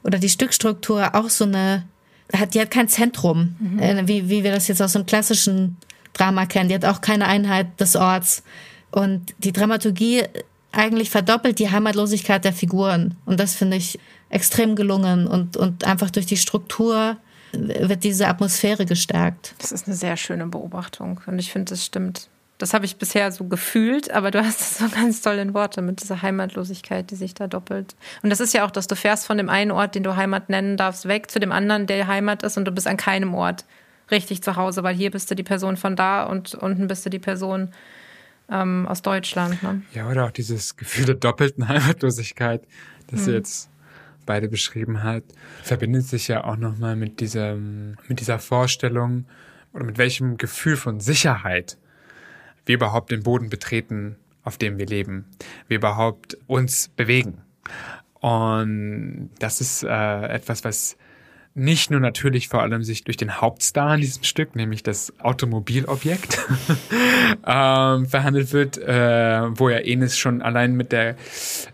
oder die Stückstruktur auch so eine hat die hat kein Zentrum. Mhm. Äh, wie wie wir das jetzt aus dem klassischen Drama kennen. Die hat auch keine Einheit des Orts. Und die Dramaturgie eigentlich verdoppelt die Heimatlosigkeit der Figuren. Und das finde ich extrem gelungen und und einfach durch die Struktur wird diese Atmosphäre gestärkt. Das ist eine sehr schöne Beobachtung und ich finde, das stimmt. Das habe ich bisher so gefühlt, aber du hast es so ganz toll in Worte mit dieser Heimatlosigkeit, die sich da doppelt. Und das ist ja auch, dass du fährst von dem einen Ort, den du Heimat nennen darfst, weg zu dem anderen, der Heimat ist und du bist an keinem Ort richtig zu Hause, weil hier bist du die Person von da und unten bist du die Person ähm, aus Deutschland. Ne? Ja, oder auch dieses Gefühl der doppelten (laughs) Heimatlosigkeit, das hm. jetzt beide beschrieben hat, verbindet sich ja auch nochmal mit dieser, mit dieser Vorstellung oder mit welchem Gefühl von Sicherheit wir überhaupt den Boden betreten, auf dem wir leben, wir überhaupt uns bewegen. Und das ist äh, etwas, was nicht nur natürlich vor allem sich durch den Hauptstar in diesem Stück, nämlich das Automobilobjekt, (laughs) ähm, verhandelt wird, äh, wo ja Enes schon allein mit der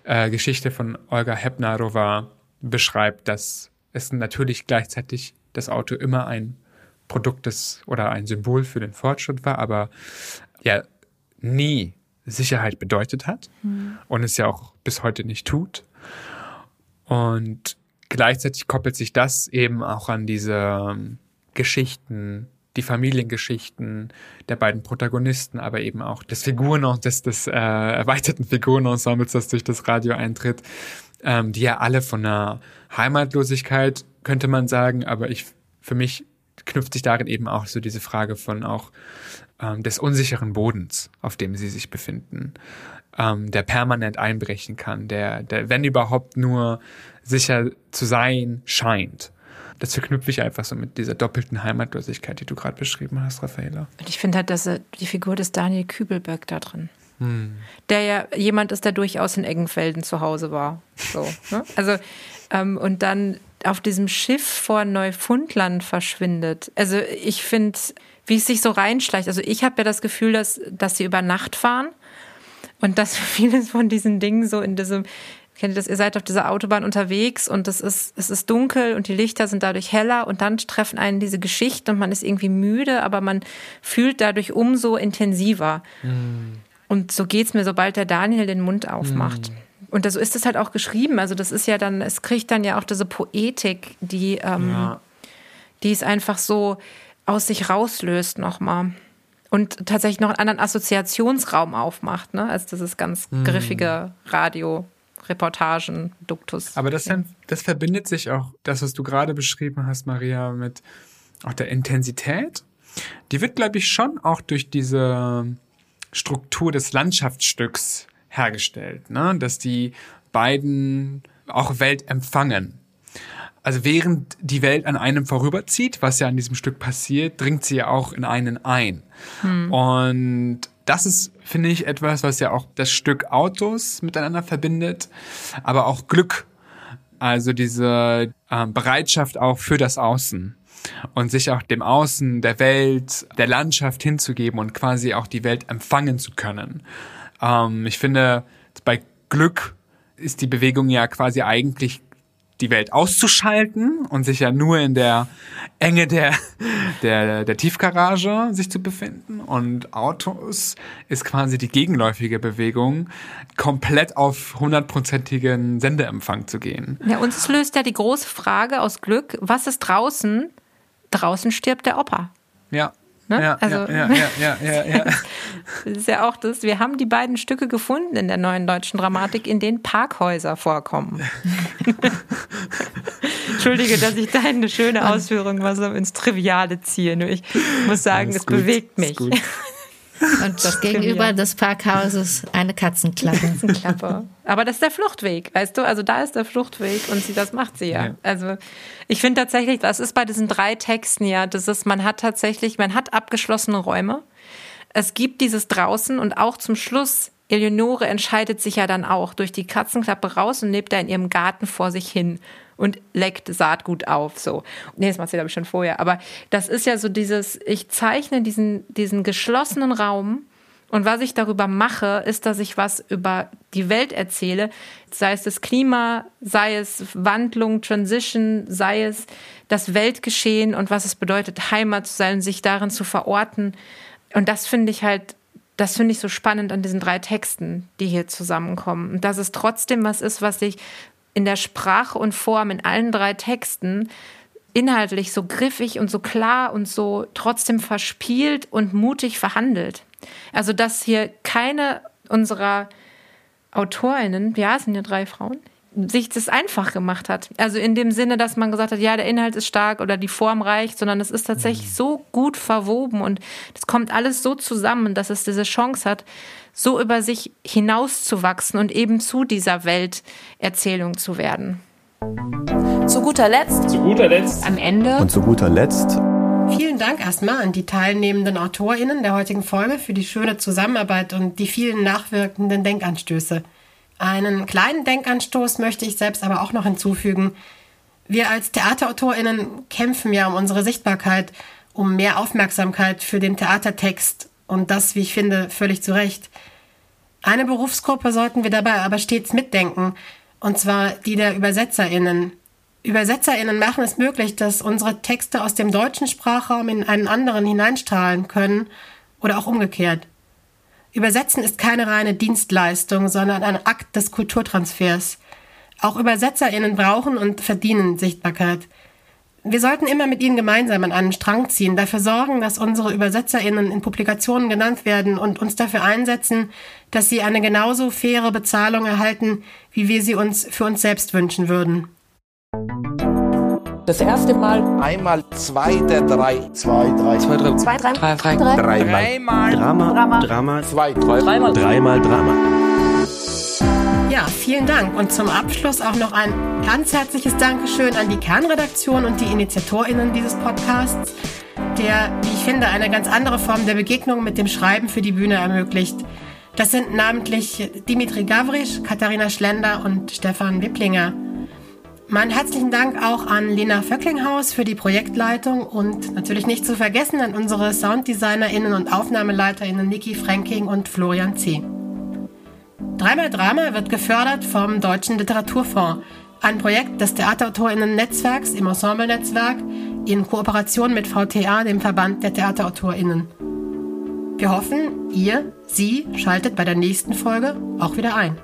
äh, Geschichte von Olga Hepnarova beschreibt, dass es natürlich gleichzeitig das Auto immer ein Produkt des oder ein Symbol für den Fortschritt war, aber ja nie Sicherheit bedeutet hat mhm. und es ja auch bis heute nicht tut. Und gleichzeitig koppelt sich das eben auch an diese Geschichten, die Familiengeschichten der beiden Protagonisten, aber eben auch des Figuren des, des äh, erweiterten Figurenensembles, das durch das Radio eintritt, ähm, die ja alle von einer Heimatlosigkeit, könnte man sagen, aber ich, für mich knüpft sich darin eben auch so diese Frage von auch ähm, des unsicheren Bodens, auf dem sie sich befinden, ähm, der permanent einbrechen kann, der, der, wenn überhaupt nur sicher zu sein scheint. Das verknüpfe ich einfach so mit dieser doppelten Heimatlosigkeit, die du gerade beschrieben hast, Raffaela. Und ich finde halt, dass die Figur des Daniel Kübelberg da drin hm. der ja jemand ist, der durchaus in Eggenfelden zu Hause war. So, ne? Also, ähm, und dann auf diesem Schiff vor Neufundland verschwindet. Also ich finde, wie es sich so reinschleicht. Also ich habe ja das Gefühl, dass, dass sie über Nacht fahren und dass (laughs) vieles von diesen Dingen so in diesem kennt ihr das, ihr seid auf dieser Autobahn unterwegs und es ist, es ist dunkel und die Lichter sind dadurch heller und dann treffen einen diese Geschichten und man ist irgendwie müde, aber man fühlt dadurch umso intensiver. Mhm. Und so geht's mir, sobald der Daniel den Mund aufmacht. Mhm. Und so ist es halt auch geschrieben. Also das ist ja dann, es kriegt dann ja auch diese Poetik, die, ähm, ja. die es einfach so aus sich rauslöst nochmal. Und tatsächlich noch einen anderen Assoziationsraum aufmacht, ne? als dieses ganz mhm. griffige Radio. Reportagen, Duktus. Aber das, dann, das verbindet sich auch, das, was du gerade beschrieben hast, Maria, mit auch der Intensität. Die wird, glaube ich, schon auch durch diese Struktur des Landschaftsstücks hergestellt, ne? dass die beiden auch Welt empfangen. Also während die Welt an einem vorüberzieht, was ja an diesem Stück passiert, dringt sie ja auch in einen ein. Hm. Und das ist, finde ich, etwas, was ja auch das Stück Autos miteinander verbindet, aber auch Glück. Also diese äh, Bereitschaft auch für das Außen und sich auch dem Außen, der Welt, der Landschaft hinzugeben und quasi auch die Welt empfangen zu können. Ähm, ich finde, bei Glück ist die Bewegung ja quasi eigentlich die Welt auszuschalten und sich ja nur in der Enge der, der, der Tiefgarage sich zu befinden. Und Autos ist quasi die gegenläufige Bewegung, komplett auf hundertprozentigen Sendeempfang zu gehen. Ja, uns löst ja die große Frage aus Glück, was ist draußen? Draußen stirbt der Opa. Ja. Ne? Ja, also, ja, ja, ja, ja, ja. (laughs) das ist ja auch das. Wir haben die beiden Stücke gefunden in der neuen deutschen Dramatik, in denen Parkhäuser vorkommen. (laughs) Entschuldige, dass ich deine schöne Ausführung mal so ins Triviale ziehe. Nur ich muss sagen, Alles es gut. bewegt mich. Und das gegenüber des Parkhauses eine Katzenklappe. Katzenklappe. Aber das ist der Fluchtweg, weißt du? Also da ist der Fluchtweg und sie, das macht sie ja. ja. Also ich finde tatsächlich, das ist bei diesen drei Texten ja, das ist, man hat tatsächlich, man hat abgeschlossene Räume. Es gibt dieses draußen und auch zum Schluss Eleonore entscheidet sich ja dann auch durch die Katzenklappe raus und lebt da in ihrem Garten vor sich hin und leckt Saatgut auf. So. Nee, das macht sie, glaube ich, schon vorher. Aber das ist ja so dieses, ich zeichne diesen, diesen geschlossenen Raum und was ich darüber mache, ist, dass ich was über die Welt erzähle, sei es das Klima, sei es Wandlung, Transition, sei es das Weltgeschehen und was es bedeutet, Heimat zu sein, sich darin zu verorten. Und das finde ich halt, das finde ich so spannend an diesen drei Texten, die hier zusammenkommen. Und dass es trotzdem was ist, was sich in der Sprache und Form in allen drei Texten inhaltlich so griffig und so klar und so trotzdem verspielt und mutig verhandelt. Also, dass hier keine unserer Autorinnen, ja, es sind ja drei Frauen, sich das einfach gemacht hat. Also in dem Sinne, dass man gesagt hat, ja, der Inhalt ist stark oder die Form reicht, sondern es ist tatsächlich mhm. so gut verwoben und es kommt alles so zusammen, dass es diese Chance hat, so über sich hinauszuwachsen und eben zu dieser Welterzählung zu werden. Zu guter Letzt. Zu guter Letzt. Am Ende. Und zu guter Letzt. Vielen Dank erstmal an die teilnehmenden AutorInnen der heutigen Folge für die schöne Zusammenarbeit und die vielen nachwirkenden Denkanstöße. Einen kleinen Denkanstoß möchte ich selbst aber auch noch hinzufügen. Wir als TheaterautorInnen kämpfen ja um unsere Sichtbarkeit, um mehr Aufmerksamkeit für den Theatertext und das, wie ich finde, völlig zu Recht. Eine Berufsgruppe sollten wir dabei aber stets mitdenken, und zwar die der ÜbersetzerInnen. ÜbersetzerInnen machen es möglich, dass unsere Texte aus dem deutschen Sprachraum in einen anderen hineinstrahlen können oder auch umgekehrt. Übersetzen ist keine reine Dienstleistung, sondern ein Akt des Kulturtransfers. Auch ÜbersetzerInnen brauchen und verdienen Sichtbarkeit. Wir sollten immer mit ihnen gemeinsam an einen Strang ziehen, dafür sorgen, dass unsere ÜbersetzerInnen in Publikationen genannt werden und uns dafür einsetzen, dass sie eine genauso faire Bezahlung erhalten, wie wir sie uns für uns selbst wünschen würden. Das erste Mal. Einmal zwei der drei. Zwei, drei. Zwei, drei. Zwei, drei. Drei, drei. Dreimal. Dreimal. Drama. Drama. Drama. Zwei, drei. Dreimal. Dreimal Drama. Ja, vielen Dank. Und zum Abschluss auch noch ein ganz herzliches Dankeschön an die Kernredaktion und die InitiatorInnen dieses Podcasts, der, wie ich finde, eine ganz andere Form der Begegnung mit dem Schreiben für die Bühne ermöglicht. Das sind namentlich Dimitri Gavrisch, Katharina Schlender und Stefan Wipplinger. Meinen herzlichen Dank auch an Lena Vöcklinghaus für die Projektleitung und natürlich nicht zu vergessen an unsere SounddesignerInnen und AufnahmeleiterInnen Niki Franking und Florian C. Dreimal Drama wird gefördert vom Deutschen Literaturfonds, ein Projekt des Theaterautorinnen-Netzwerks im Ensemble-Netzwerk in Kooperation mit VTA, dem Verband der Theaterautorinnen. Wir hoffen, ihr, Sie schaltet bei der nächsten Folge auch wieder ein.